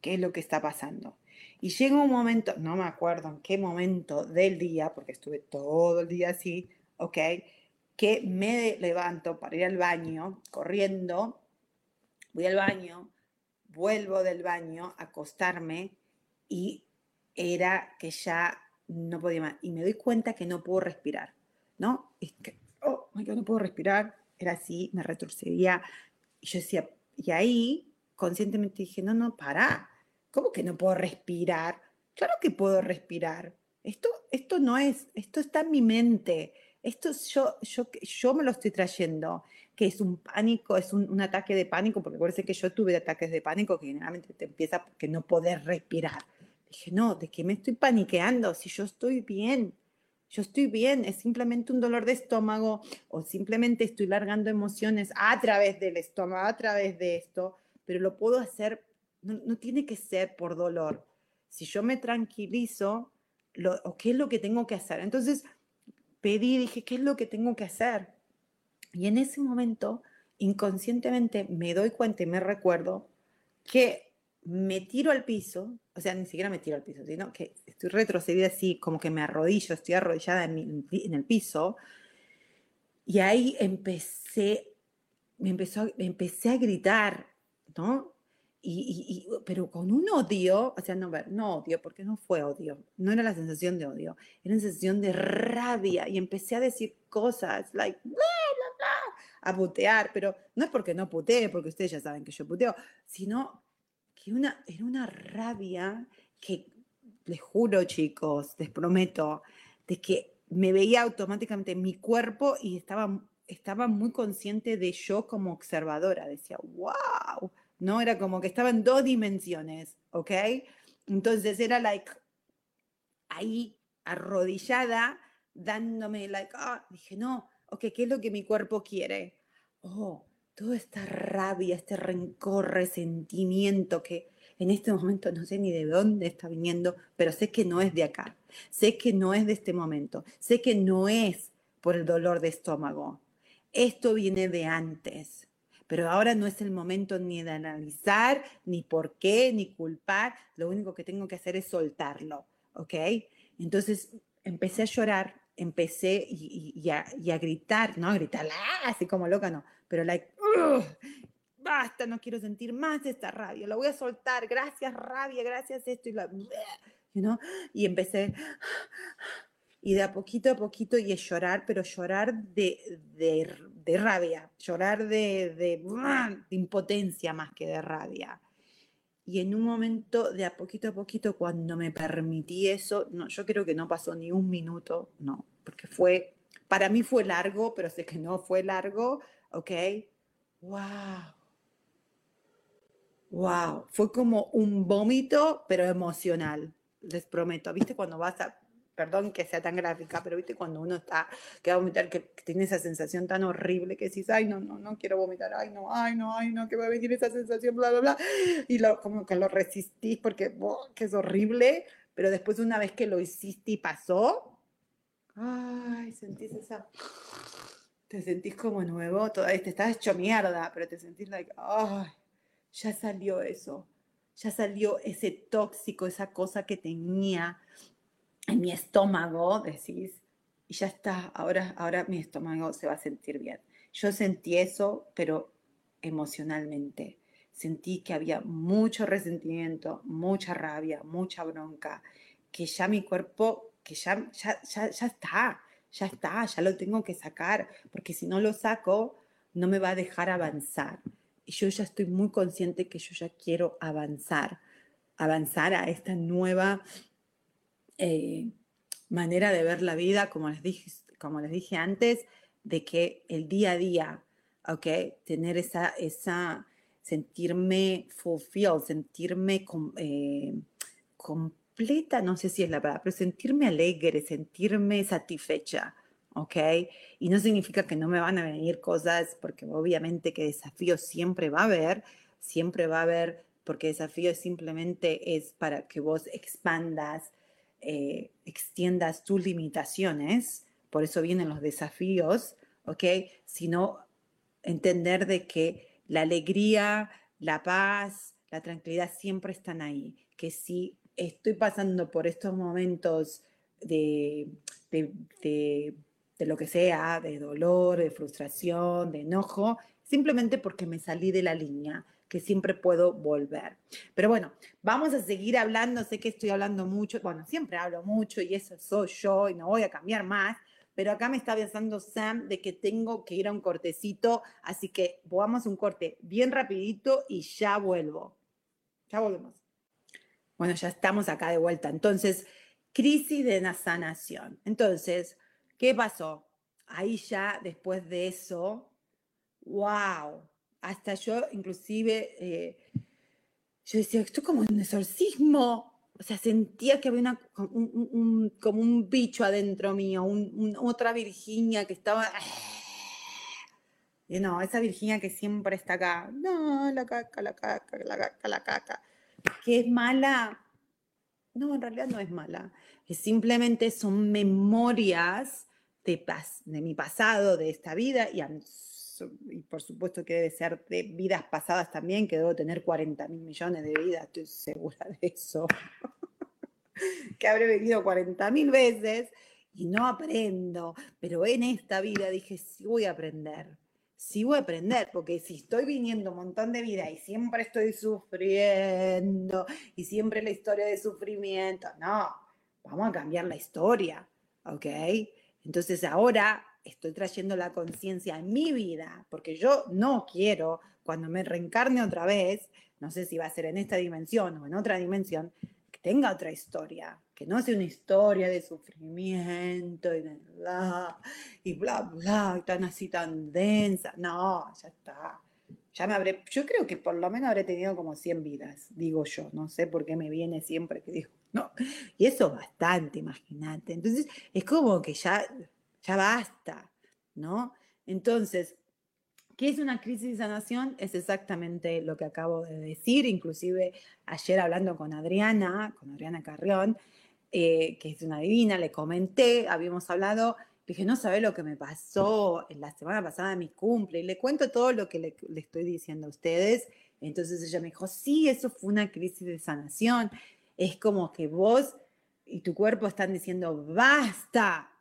¿qué es lo que está pasando? Y llega un momento, no me acuerdo en qué momento del día, porque estuve todo el día así, ok, que me levanto para ir al baño, corriendo, voy al baño, vuelvo del baño a acostarme y era que ya no podía más. Y me doy cuenta que no puedo respirar, ¿no? Es que, oh, yo no puedo respirar. Era así, me retrocedía. Y yo decía, y ahí conscientemente dije, no, no, para. ¿Cómo que no puedo respirar? Claro que puedo respirar. Esto, esto no es, esto está en mi mente. Esto yo, yo, yo me lo estoy trayendo que es un pánico, es un, ataque de pánico, porque parece que yo tuve ataques de pánico que generalmente te empieza porque no poder respirar. Dije, no, ¿de qué me estoy paniqueando? Si yo estoy bien, yo estoy bien, es simplemente un dolor de estómago o simplemente estoy largando emociones a través del estómago, a través de esto, pero lo puedo hacer, no, tiene que ser por dolor. Si yo me tranquilizo, lo, ¿o qué es lo que tengo que hacer? Entonces pedí, dije, ¿qué es lo que tengo que hacer? Y en ese momento, inconscientemente, me doy cuenta y me recuerdo que me tiro al piso, o sea, ni siquiera me tiro al piso, sino que estoy retrocedida así, como que me arrodillo, estoy arrodillada en, el piso, y ahí empecé, me empezó, empecé a gritar, ¿no? Y, pero con un odio, o sea, no, no odio, porque no fue odio, no era la sensación de odio, era una sensación de rabia y empecé a decir cosas, like, a putear, pero no es porque no putee, porque ustedes ya saben que yo puteo, sino que una, era una rabia que, les juro chicos, les prometo, de que me veía automáticamente en mi cuerpo y estaba, estaba muy consciente de yo como observadora, decía, wow, ¿no? Era como que estaba en dos dimensiones, ¿ok? Entonces era like ahí arrodillada dándome, like, ah, dije, no, ok, ¿qué es lo que mi cuerpo quiere? Oh, toda esta rabia, este rencor, resentimiento que en este momento no sé ni de dónde está viniendo, pero sé que no es de acá, sé que no es de este momento, sé que no es por el dolor de estómago. Esto viene de antes, pero ahora no es el momento ni de analizar, ni por qué, ni culpar, lo único que tengo que hacer es soltarlo, ¿ok? Entonces empecé a llorar, empecé y, a, gritar, no a gritar ¡ah! así como loca, no, pero like, basta, no quiero sentir más esta rabia, lo voy a soltar, gracias rabia, gracias esto y la, you y empecé y de a poquito a poquito y es llorar, pero llorar de, de, rabia, llorar de, de, impotencia más que de rabia. Y en un momento, de a poquito a poquito, cuando me permití eso, no, yo creo que no pasó ni un minuto, no, porque fue, para mí fue largo, pero sé que no fue largo, ¿ok? ¡Wow! ¡Wow! Fue como un vómito, pero emocional, les prometo. ¿Viste cuando vas a, perdón que sea tan gráfica, pero viste cuando uno está, que va a vomitar, que, tiene esa sensación tan horrible que decís, ay, no, no, no quiero vomitar, ay, no, ay, no, ay, no, que va a venir esa sensación, bla, bla, bla, y lo, como que lo resistís porque, que es horrible, pero después una vez que lo hiciste y pasó, ay, sentís esa, te sentís como nuevo, todavía te estás hecho mierda, pero te sentís like, ay, ya salió eso, ya salió ese tóxico, esa cosa que tenía, en mi estómago, decís, y ya está, ahora, ahora mi estómago se va a sentir bien. Yo sentí eso, pero emocionalmente. Sentí que había mucho resentimiento, mucha rabia, mucha bronca, que ya mi cuerpo, que ya, ya, ya, ya está, ya está, ya lo tengo que sacar, porque si no lo saco, no me va a dejar avanzar. Y yo ya estoy muy consciente que yo ya quiero avanzar, avanzar a esta nueva eh, manera de ver la vida, como les, dije, como les dije antes, de que el día a día, ¿ok? Tener esa, esa sentirme fulfilled, sentirme eh, completa, no sé si es la palabra, pero sentirme alegre, sentirme satisfecha, ¿ok? Y no significa que no me van a venir cosas, porque obviamente que desafío siempre va a haber, siempre va a haber, porque desafío simplemente es para que vos expandas, eh, extiendas tus limitaciones, por eso vienen los desafíos, ¿ok? Sino entender de que la alegría, la paz, la tranquilidad siempre están ahí, que si estoy pasando por estos momentos de, de, de lo que sea, de dolor, de frustración, de enojo, simplemente porque me salí de la línea, que siempre puedo volver. Pero bueno, vamos a seguir hablando, sé que estoy hablando mucho, bueno, siempre hablo mucho y eso soy yo y no voy a cambiar más, pero acá me está avisando Sam de que tengo que ir a un cortecito, así que vamos a un corte bien rapidito y ya vuelvo. Ya volvemos. Bueno, ya estamos acá de vuelta. Entonces, crisis de la sanación. Entonces, ¿qué pasó? Ahí ya, después de eso, wow, hasta yo inclusive, eh, yo decía, esto es como un exorcismo. O sea, sentía que había un, como un bicho adentro mío, otra Virginia que estaba... Y no, esa Virginia que siempre está acá. No, la caca, la caca, la caca, la caca. Que es mala. No, en realidad no es mala. Es simplemente son memorias de, de mi pasado, de esta vida, y y por supuesto que debe ser de vidas pasadas también, que debo tener 40 mil millones de vidas, estoy segura de eso, que habré venido 40 mil veces y no aprendo, pero en esta vida dije, sí voy a aprender, sí voy a aprender, porque si estoy viniendo un montón de vida y siempre estoy sufriendo y siempre la historia de sufrimiento, no, vamos a cambiar la historia, ¿ok? Entonces ahora estoy trayendo la conciencia en mi vida, porque yo no quiero, cuando me reencarne otra vez, no sé si va a ser en esta dimensión o en otra dimensión, que tenga otra historia, que no sea una historia de sufrimiento y bla, y bla, bla, y tan así, tan densa. No, ya está. Ya me habré, yo creo que por lo menos habré tenido como 100 vidas, digo yo. No sé por qué me viene siempre que digo ¿no? Y eso bastante, imagínate. Entonces, es como que ya, ya basta, ¿no? Entonces, ¿Qué es una crisis de sanación? Es exactamente lo que acabo de decir, inclusive ayer hablando con Adriana, con Adriana Carrión, eh, que es una divina, le comenté, habíamos hablado, dije, no sabe lo que me pasó en la semana pasada de mi cumple, y le cuento todo lo que le, le estoy diciendo a ustedes. Entonces ella me dijo, sí, eso fue una crisis de sanación. Es como que vos y tu cuerpo están diciendo, basta,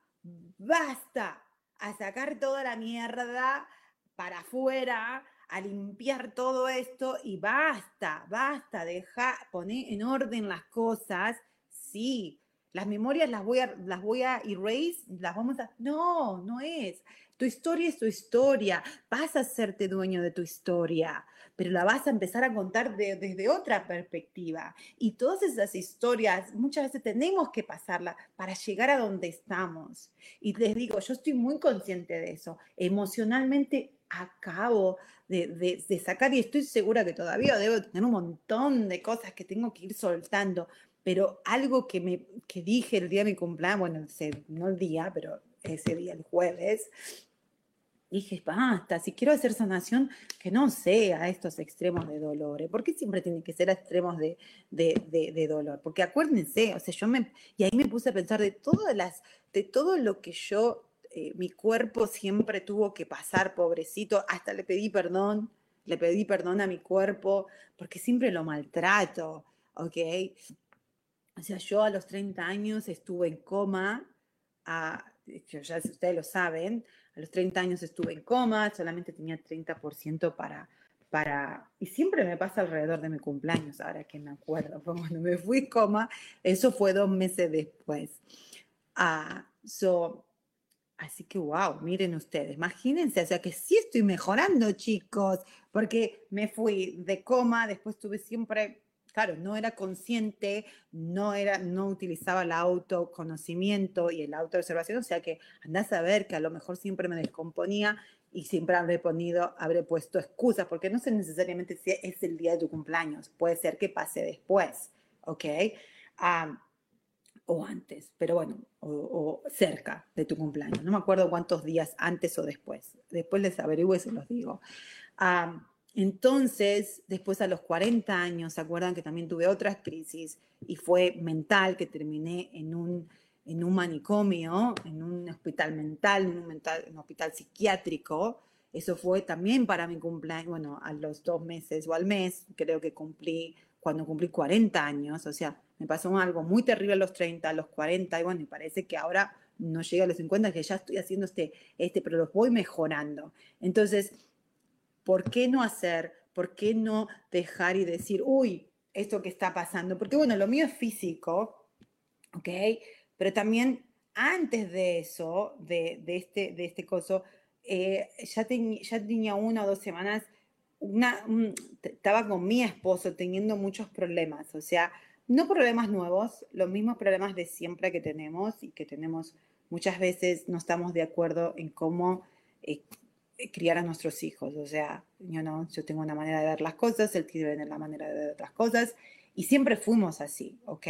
basta, a sacar toda la mierda para afuera, a limpiar todo esto y basta, basta, deja, poner en orden las cosas. Sí, las memorias las voy a, las voy a erase, las vamos a... No, no es. Tu historia es tu historia. Vas a hacerte dueño de tu historia, pero la vas a empezar a contar desde otra perspectiva. Y todas esas historias muchas veces tenemos que pasarlas para llegar a donde estamos. Y les digo, yo estoy muy consciente de eso. Emocionalmente acabo de, de, sacar y estoy segura que todavía debo tener un montón de cosas que tengo que ir soltando, pero algo que, me, que dije el día de mi cumpleaños, bueno, no el día, pero ese día, el jueves, dije, basta, si quiero hacer sanación, que no sea estos extremos de dolor. ¿eh? ¿Por qué siempre tiene que ser extremos de, de, de, dolor? Porque acuérdense, o sea, yo me, y ahí me puse a pensar de todas las, de todo lo que yo eh, mi cuerpo siempre tuvo que pasar, pobrecito, hasta le pedí perdón, le pedí perdón a mi cuerpo, porque siempre lo maltrato, ¿ok? O sea, yo a los 30 años estuve en coma, a, ya ustedes lo saben, los 30 años estuve en coma, solamente tenía 30% para, para, y siempre me pasa alrededor de mi cumpleaños, ahora que me acuerdo, cuando me fui en coma, eso fue dos meses después. Ah, so, Así que, wow, miren ustedes, imagínense, o sea que sí estoy mejorando, chicos, porque me fui de coma, después tuve siempre, claro, no era consciente, no, era, no utilizaba el autoconocimiento y el autoobservación, o sea que andás a ver que a lo mejor siempre me descomponía y siempre habré, ponido, habré puesto excusas, porque no sé necesariamente si es el día de tu cumpleaños, puede ser que pase después, ¿ok? Ah, o antes, pero bueno, o, cerca de tu cumpleaños. No me acuerdo cuántos días antes o después. Después les averiguo y se los digo. Entonces, después a los 40 años, ¿se acuerdan que también tuve otras crisis y fue mental, que terminé en un, en un manicomio, en un hospital mental, en un, mental, en un hospital psiquiátrico? Eso fue también para mi cumpleaños, bueno, a los dos meses o al mes, creo que cumplí, cuando cumplí 40 años, o sea, me pasó algo muy terrible a los 30, a los 40, y bueno, me parece que ahora no llega a los 50, que ya estoy haciendo este, este, pero los voy mejorando. Entonces, ¿por qué no hacer? ¿Por qué no dejar y decir, uy, esto que está pasando? Porque bueno, lo mío es físico, ¿ok? Pero también antes de eso, de, este, de este coso, eh, ya, ya tenía una o dos semanas, una, estaba con mi esposo teniendo muchos problemas, o sea, no problemas nuevos, los mismos problemas de siempre que tenemos y que tenemos muchas veces no estamos de acuerdo en cómo eh, criar a nuestros hijos. O sea, yo, no, yo tengo una manera de ver las cosas, él tiene la manera de ver otras cosas y siempre fuimos así, ¿ok?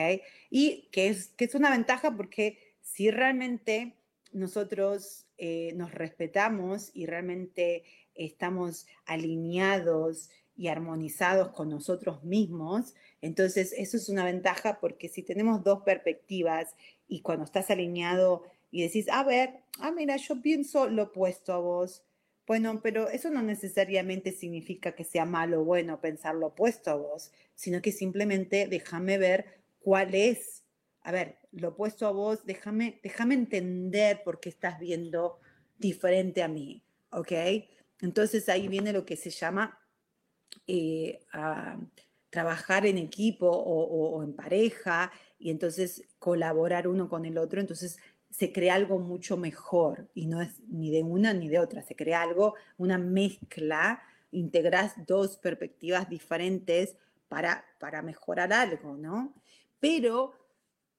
Y que es, que es una ventaja porque si realmente nosotros eh, nos respetamos y realmente estamos alineados y armonizados con nosotros mismos, entonces eso es una ventaja porque si tenemos dos perspectivas y cuando estás alineado y decís, a ver, ah, mira, yo pienso lo opuesto a vos, bueno, pero eso no necesariamente significa que sea malo o bueno pensar lo opuesto a vos, sino que simplemente déjame ver cuál es, a ver, lo opuesto a vos, déjame, déjame entender por qué estás viendo diferente a mí, ¿ok? Entonces ahí viene lo que se llama eh, a trabajar en equipo o, en pareja y entonces colaborar uno con el otro, entonces se crea algo mucho mejor y no es ni de una ni de otra, se crea algo, una mezcla, integras dos perspectivas diferentes para, para mejorar algo, ¿no? Pero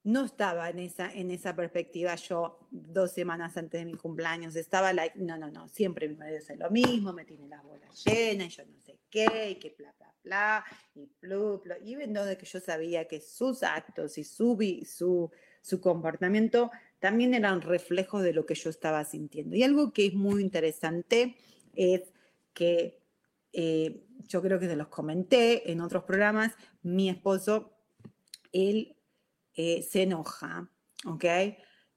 no estaba en esa, en esa perspectiva yo dos semanas antes de mi cumpleaños. Estaba like, no, no, no, siempre mi marido hace lo mismo, me tiene las bolas llenas, y yo no sé qué, y que bla, bla, bla, y plu, plu. Y de que yo sabía que sus actos y su, su, su comportamiento también eran reflejos de lo que yo estaba sintiendo. Y algo que es muy interesante es que eh, yo creo que se los comenté en otros programas, mi esposo, él eh, se enoja, ¿ok?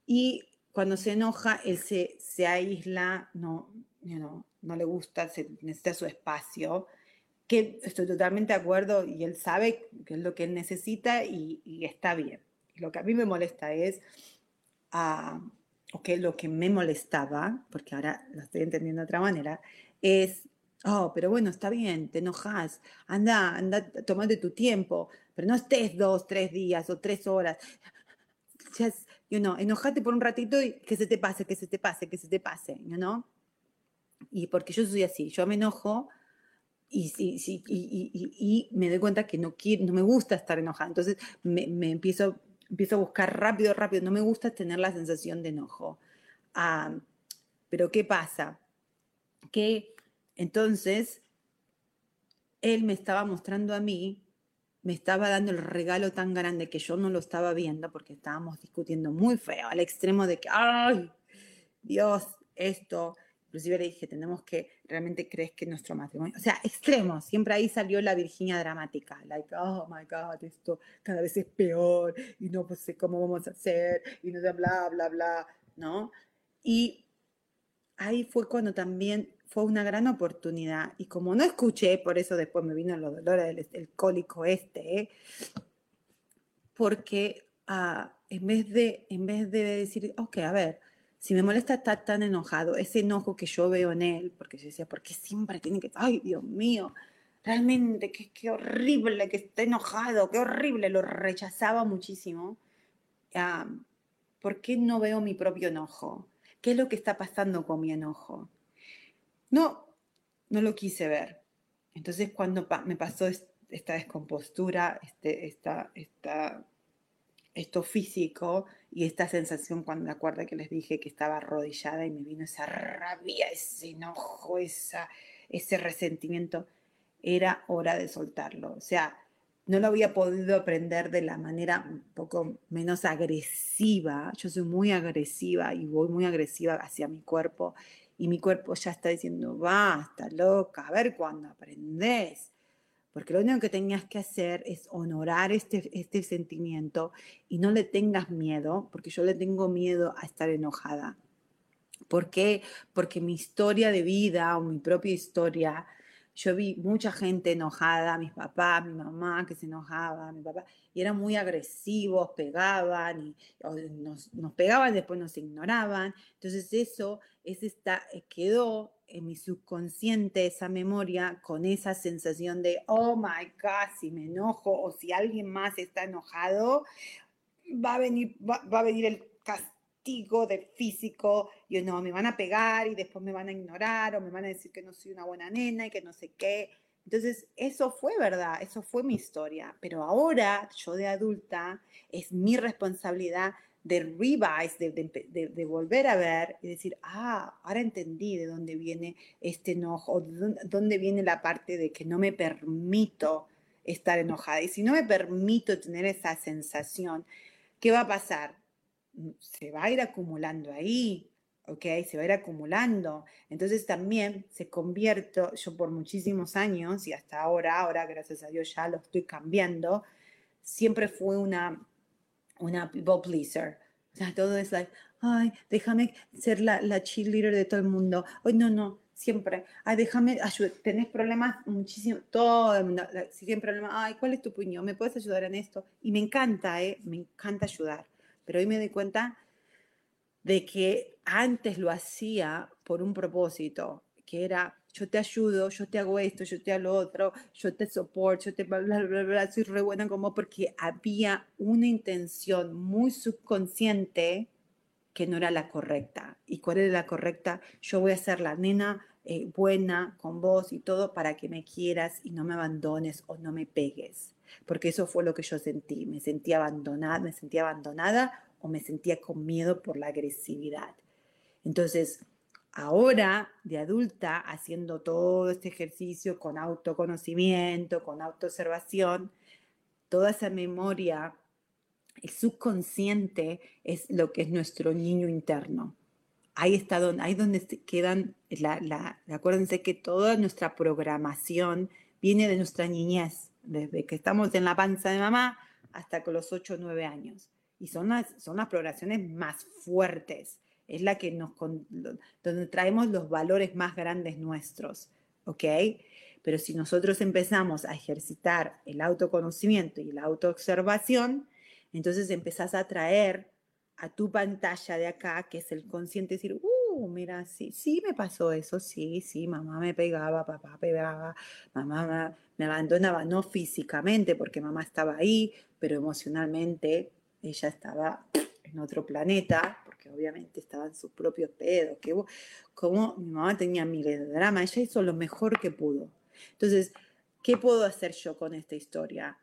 Y cuando se enoja, él se, se aísla, no, no le gusta, se, necesita su espacio, que estoy totalmente de acuerdo y él sabe que es lo que él necesita y, está bien. Lo que a mí me molesta es, uh, ok, lo que me molestaba, porque ahora lo estoy entendiendo de otra manera, es, oh, pero bueno, está bien, te enojas, anda, anda, tomate tu tiempo, pero no estés dos, tres días o tres horas. Just, you know, enojate por un ratito y que se te pase, que se te pase, que se te pase, you know? Y porque yo soy así, yo me enojo y, y, y, y me doy cuenta que no, quiero, no me gusta estar enojada. Entonces me, me, empiezo, empiezo a buscar rápido, rápido. No me gusta tener la sensación de enojo. Pero ¿qué pasa? Que entonces él me estaba mostrando a mí me estaba dando el regalo tan grande que yo no lo estaba viendo porque estábamos discutiendo muy feo, al extremo de que, ay, Dios, esto. Inclusive le dije, tenemos que, realmente crees que nuestro matrimonio, o sea, extremo, siempre ahí salió la Virginia dramática, like, oh my God, esto cada vez es peor y no sé cómo vamos a hacer y no bla, bla, bla, ¿no? Y ahí fue cuando también fue una gran oportunidad. Y como no escuché, por eso después me vino los dolores del cólico este, ¿eh? porque ah, en, vez de, en vez de decir, ok, a ver, si me molesta estar tan enojado, ese enojo que yo veo en él, porque yo decía, ¿por qué siempre tiene que, ay, Dios mío, realmente, qué, qué horrible que esté enojado, qué horrible, lo rechazaba muchísimo. Ah, ¿Por qué no veo mi propio enojo? ¿Qué es lo que está pasando con mi enojo? No, no lo quise ver. Entonces cuando me pasó esta descompostura, este, esta, esta, esto físico y esta sensación cuando me acuerdo que les dije que estaba arrodillada y me vino esa rabia, ese enojo, esa, ese resentimiento, era hora de soltarlo. O sea, no lo había podido aprender de la manera un poco menos agresiva. Yo soy muy agresiva y voy muy agresiva hacia mi cuerpo y mi cuerpo ya está diciendo, basta, loca, a ver cuándo aprendes. Porque lo único que tenías que hacer es honorar este, este sentimiento y no le tengas miedo, porque yo le tengo miedo a estar enojada. ¿Por qué? Porque mi historia de vida o mi propia historia yo vi mucha gente enojada, mis papás, mi mamá que se enojaba, mi papá, y eran muy agresivos, pegaban, y, nos, nos, pegaban, después nos ignoraban. Entonces eso es esta, eh, quedó en mi subconsciente esa memoria con esa sensación de, oh my God, si me enojo o si alguien más está enojado, va a venir, va, va a venir el castigo de físico, y no, me van a pegar y después me van a ignorar o me van a decir que no soy una buena nena y que no sé qué. Entonces, eso fue verdad, eso fue mi historia, pero ahora yo de adulta es mi responsabilidad de revise, de, de, volver a ver y decir, ah, ahora entendí de dónde viene este enojo, de dónde viene la parte de que no me permito estar enojada. Y si no me permito tener esa sensación, ¿qué va a pasar? se va a ir acumulando ahí, ¿ok? Se va a ir acumulando. Entonces también se convierte, yo por muchísimos años y hasta ahora, ahora gracias a Dios ya lo estoy cambiando, siempre fue una, una people pleaser. O sea, todo es like, ay, déjame ser la, la cheerleader de todo el mundo. Ay, no, no, siempre. Ay, déjame ayudar. Tenés problemas muchísimo, todo el mundo. Si tienes problemas, ay, ¿cuál es tu opinión? ¿Me puedes ayudar en esto? Y me encanta, ¿eh? Me encanta ayudar. Pero hoy me doy cuenta de que antes lo hacía por un propósito, que era yo te ayudo, yo te hago esto, yo te hago lo otro, yo te soporto, yo te bla, bla, bla, bla, soy re buena como porque había una intención muy subconsciente que no era la correcta. ¿Y cuál era la correcta? Yo voy a ser la nena eh, buena con vos y todo para que me quieras y no me abandones o no me pegues. Porque eso fue lo que yo sentí. Me sentía abandonada, me sentía abandonada o me sentía con miedo por la agresividad. Entonces, ahora de adulta, haciendo todo este ejercicio con autoconocimiento, con autoobservación, toda esa memoria, el subconsciente es lo que es nuestro niño interno ahí está donde, ahí donde quedan, la, acuérdense que toda nuestra programación viene de nuestra niñez, desde que estamos en la panza de mamá hasta con los 8 o 9 años. Y son las, son las programaciones más fuertes, es la que nos, donde traemos los valores más grandes nuestros, ¿ok? Pero si nosotros empezamos a ejercitar el autoconocimiento y la autoobservación, entonces empezás a traer a tu pantalla de acá, que es el consciente, decir, uh, mira, sí, sí me pasó eso, sí, sí, mamá me pegaba, papá pegaba, mamá me, abandonaba, no físicamente, porque mamá estaba ahí, pero emocionalmente ella estaba en otro planeta, porque obviamente estaba en sus propios pedos, que como mi mamá tenía miles de drama, ella hizo lo mejor que pudo. Entonces, ¿qué puedo hacer yo con esta historia?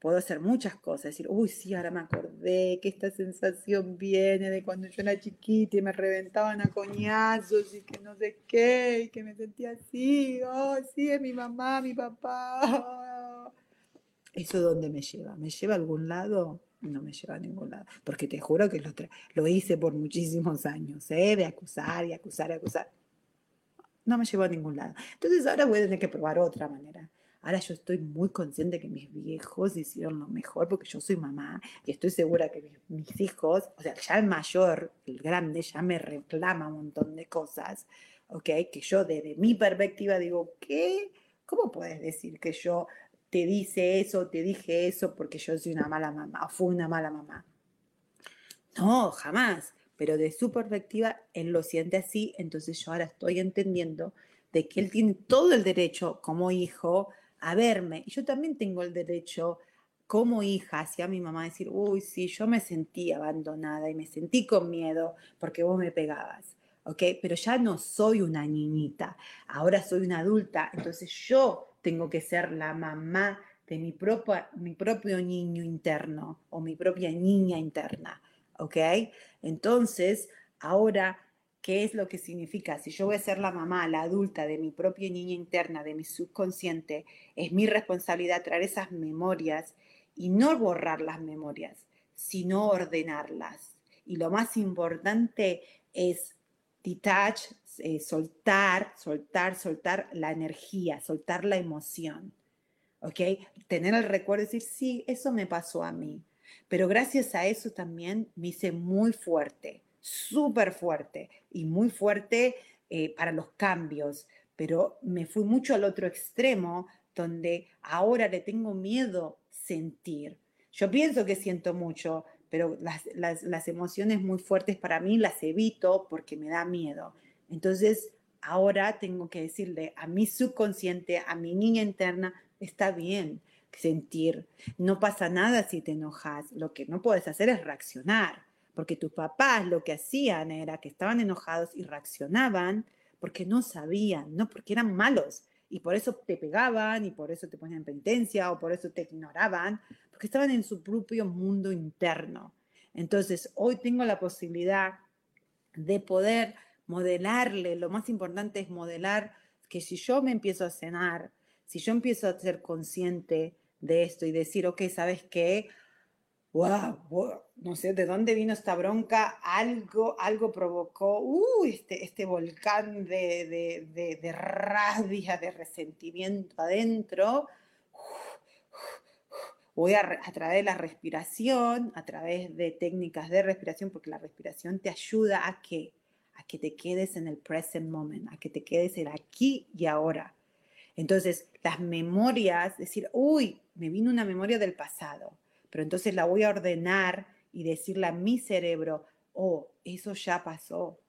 puedo hacer muchas cosas, decir, uy, sí, ahora me acordé que esta sensación viene de cuando yo era chiquita y me reventaban a coñazos y que no sé qué, y que me sentía así, oh, sí, es mi mamá, mi papá. ¿Eso dónde me lleva? ¿Me lleva a algún lado? No me lleva a ningún lado, porque te juro que lo, lo hice por muchísimos años, ¿eh? de acusar y acusar y acusar. No me llevó a ningún lado. Entonces ahora voy a tener que probar otra manera Ahora yo estoy muy consciente que mis viejos hicieron lo mejor porque yo soy mamá y estoy segura que mis, hijos, o sea, ya el mayor, el grande, ya me reclama un montón de cosas, ¿ok? Que yo desde mi perspectiva digo, ¿qué? ¿Cómo puedes decir que yo te dice eso, te dije eso porque yo soy una mala mamá o fui una mala mamá? No, jamás. Pero de su perspectiva, él lo siente así, entonces yo ahora estoy entendiendo de que él tiene todo el derecho como hijo a verme. Y yo también tengo el derecho como hija hacia mi mamá decir, uy, sí, yo me sentí abandonada y me sentí con miedo porque vos me pegabas. ¿Ok? Pero ya no soy una niñita, ahora soy una adulta, entonces yo tengo que ser la mamá de mi, propia, mi propio niño interno o mi propia niña interna. ¿Ok? Entonces, ahora ¿Qué es lo que significa? Si yo voy a ser la mamá, la adulta de mi propia niña interna, de mi subconsciente, es mi responsabilidad traer esas memorias y no borrar las memorias, sino ordenarlas. Y lo más importante es detach, eh, soltar, soltar, soltar la energía, soltar la emoción. ¿Ok? Tener el recuerdo de decir, sí, eso me pasó a mí. Pero gracias a eso también me hice muy fuerte súper fuerte y muy fuerte eh, para los cambios, pero me fui mucho al otro extremo donde ahora le tengo miedo sentir. Yo pienso que siento mucho, pero las, las, emociones muy fuertes para mí las evito porque me da miedo. Entonces, ahora tengo que decirle a mi subconsciente, a mi niña interna, está bien sentir. No pasa nada si te enojas. Lo que no puedes hacer es reaccionar porque tus papás lo que hacían era que estaban enojados y reaccionaban porque no sabían, no porque eran malos. Y por eso te pegaban y por eso te ponían penitencia o por eso te ignoraban, porque estaban en su propio mundo interno. Entonces, hoy tengo la posibilidad de poder modelarle, lo más importante es modelar que si yo me empiezo a cenar, si yo empiezo a ser consciente de esto y decir, ok, ¿sabes qué? Wow, no sé de dónde vino esta bronca, algo, algo provocó, uh, este, este volcán de, de, de, rabia, de resentimiento adentro. Voy a, a través de la respiración, a través de técnicas de respiración, porque la respiración te ayuda a que, a que te quedes en el present moment, a que te quedes en aquí y ahora. Entonces, las memorias, decir, uy, me vino una memoria del pasado pero entonces la voy a ordenar y decirle a mi cerebro, oh, eso ya pasó.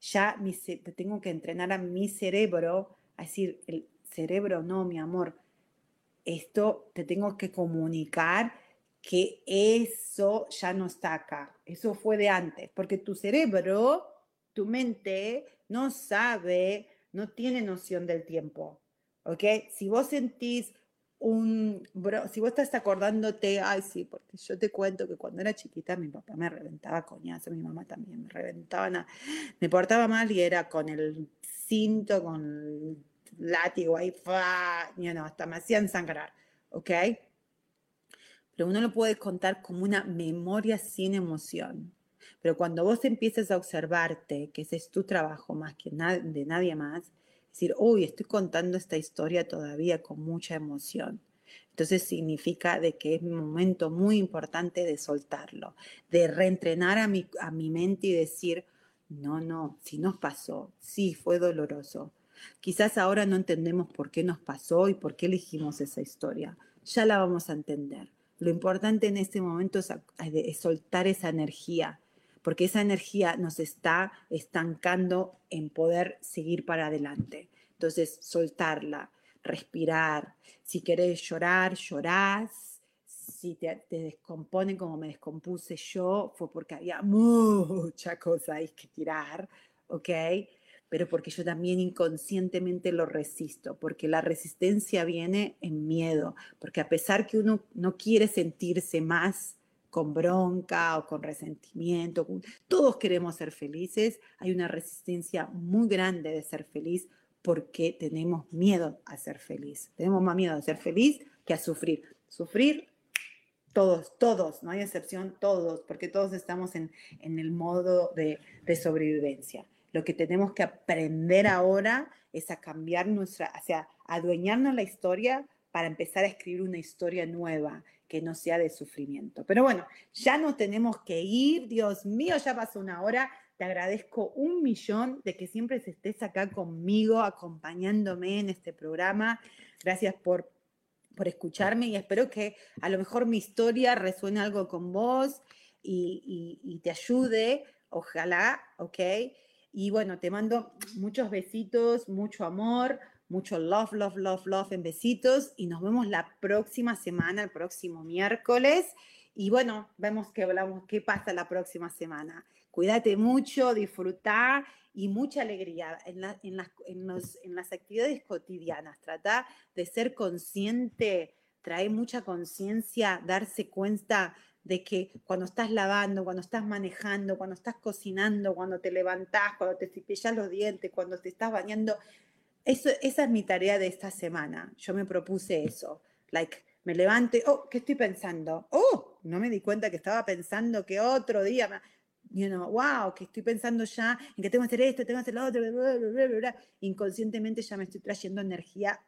Ya mi, tengo que entrenar a mi cerebro a decir, el cerebro, no, mi amor, esto te tengo que comunicar que eso ya no está acá, eso fue de antes, porque tu cerebro, tu mente no sabe no tiene noción del tiempo. ¿Ok? Si vos sentís un, si vos estás acordándote, ay sí, porque yo te cuento que cuando era chiquita mi papá me reventaba coñazo, mi mamá también me reventaba, me portaba mal y era con el cinto, con el látigo ahí, fa, no, hasta me hacían sangrar, ¿ok? Pero uno lo puede contar como una memoria sin emoción. Pero cuando vos empiezas a observarte, que ese es tu trabajo más que de nadie más, decir, uy, estoy contando esta historia todavía con mucha emoción. Entonces significa de que es un momento muy importante de soltarlo, de reentrenar a mi, a mi mente y decir, no, no, si nos pasó, sí, fue doloroso. Quizás ahora no entendemos por qué nos pasó y por qué elegimos esa historia. Ya la vamos a entender. Lo importante en este momento es, es soltar esa energía, porque esa energía nos está estancando en poder seguir para adelante. Entonces, soltarla, respirar. Si querés llorar, llorás. Si te, te descompone como me descompuse yo, fue porque había mucha cosa ahí que tirar, ¿ok? Pero porque yo también inconscientemente lo resisto, porque la resistencia viene en miedo, porque a pesar que uno no quiere sentirse más, con bronca o con resentimiento. Todos queremos ser felices. Hay una resistencia muy grande de ser feliz porque tenemos miedo a ser feliz. Tenemos más miedo a ser feliz que a sufrir. Sufrir, todos, todos, no hay excepción, todos, porque todos estamos en, el modo de, de sobrevivencia. Lo que tenemos que aprender ahora es a cambiar nuestra, o sea, adueñarnos la historia para empezar a escribir una historia nueva que no sea de sufrimiento. Pero bueno, ya no tenemos que ir, Dios mío, ya pasó una hora. Te agradezco un millón de que siempre estés acá conmigo, acompañándome en este programa. Gracias por, por escucharme y espero que a lo mejor mi historia resuene algo con vos y, y te ayude. Ojalá, ¿ok? Y bueno, te mando muchos besitos, mucho amor, mucho love, love, love, love en besitos y nos vemos la próxima semana, el próximo miércoles. Y bueno, vemos qué hablamos, qué pasa la próxima semana. Cuídate mucho, disfruta y mucha alegría en, en, las, en, las actividades cotidianas. Trata de ser consciente, trae mucha conciencia, darse cuenta de que cuando estás lavando, cuando estás manejando, cuando estás cocinando, cuando te levantás, cuando te cepillas los dientes, cuando te estás bañando, esa es mi tarea de esta semana. Yo me propuse eso. Like, me levante, oh, ¿qué estoy pensando? Oh, no me di cuenta que estaba pensando que otro día, you know, wow, que estoy pensando ya en que tengo que hacer esto, tengo que hacer lo otro, inconscientemente ya me estoy trayendo energía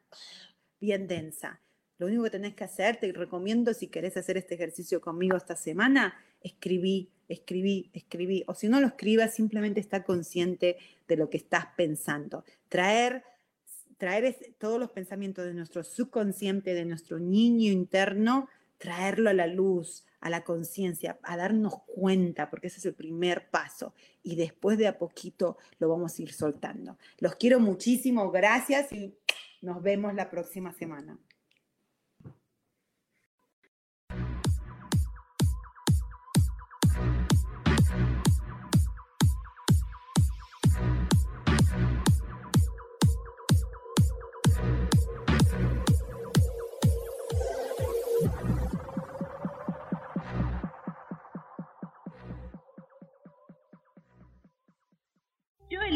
bien densa. Lo único que tenés que hacer, te recomiendo si querés hacer este ejercicio conmigo esta semana, escribí, escribí, escribí. O si no lo escribas, simplemente está consciente de lo que estás pensando. Traer traer todos los pensamientos de nuestro subconsciente, de nuestro niño interno, traerlo a la luz, a la conciencia, a darnos cuenta, porque ese es el primer paso. Y después de a poquito lo vamos a ir soltando. Los quiero muchísimo, gracias y nos vemos la próxima semana.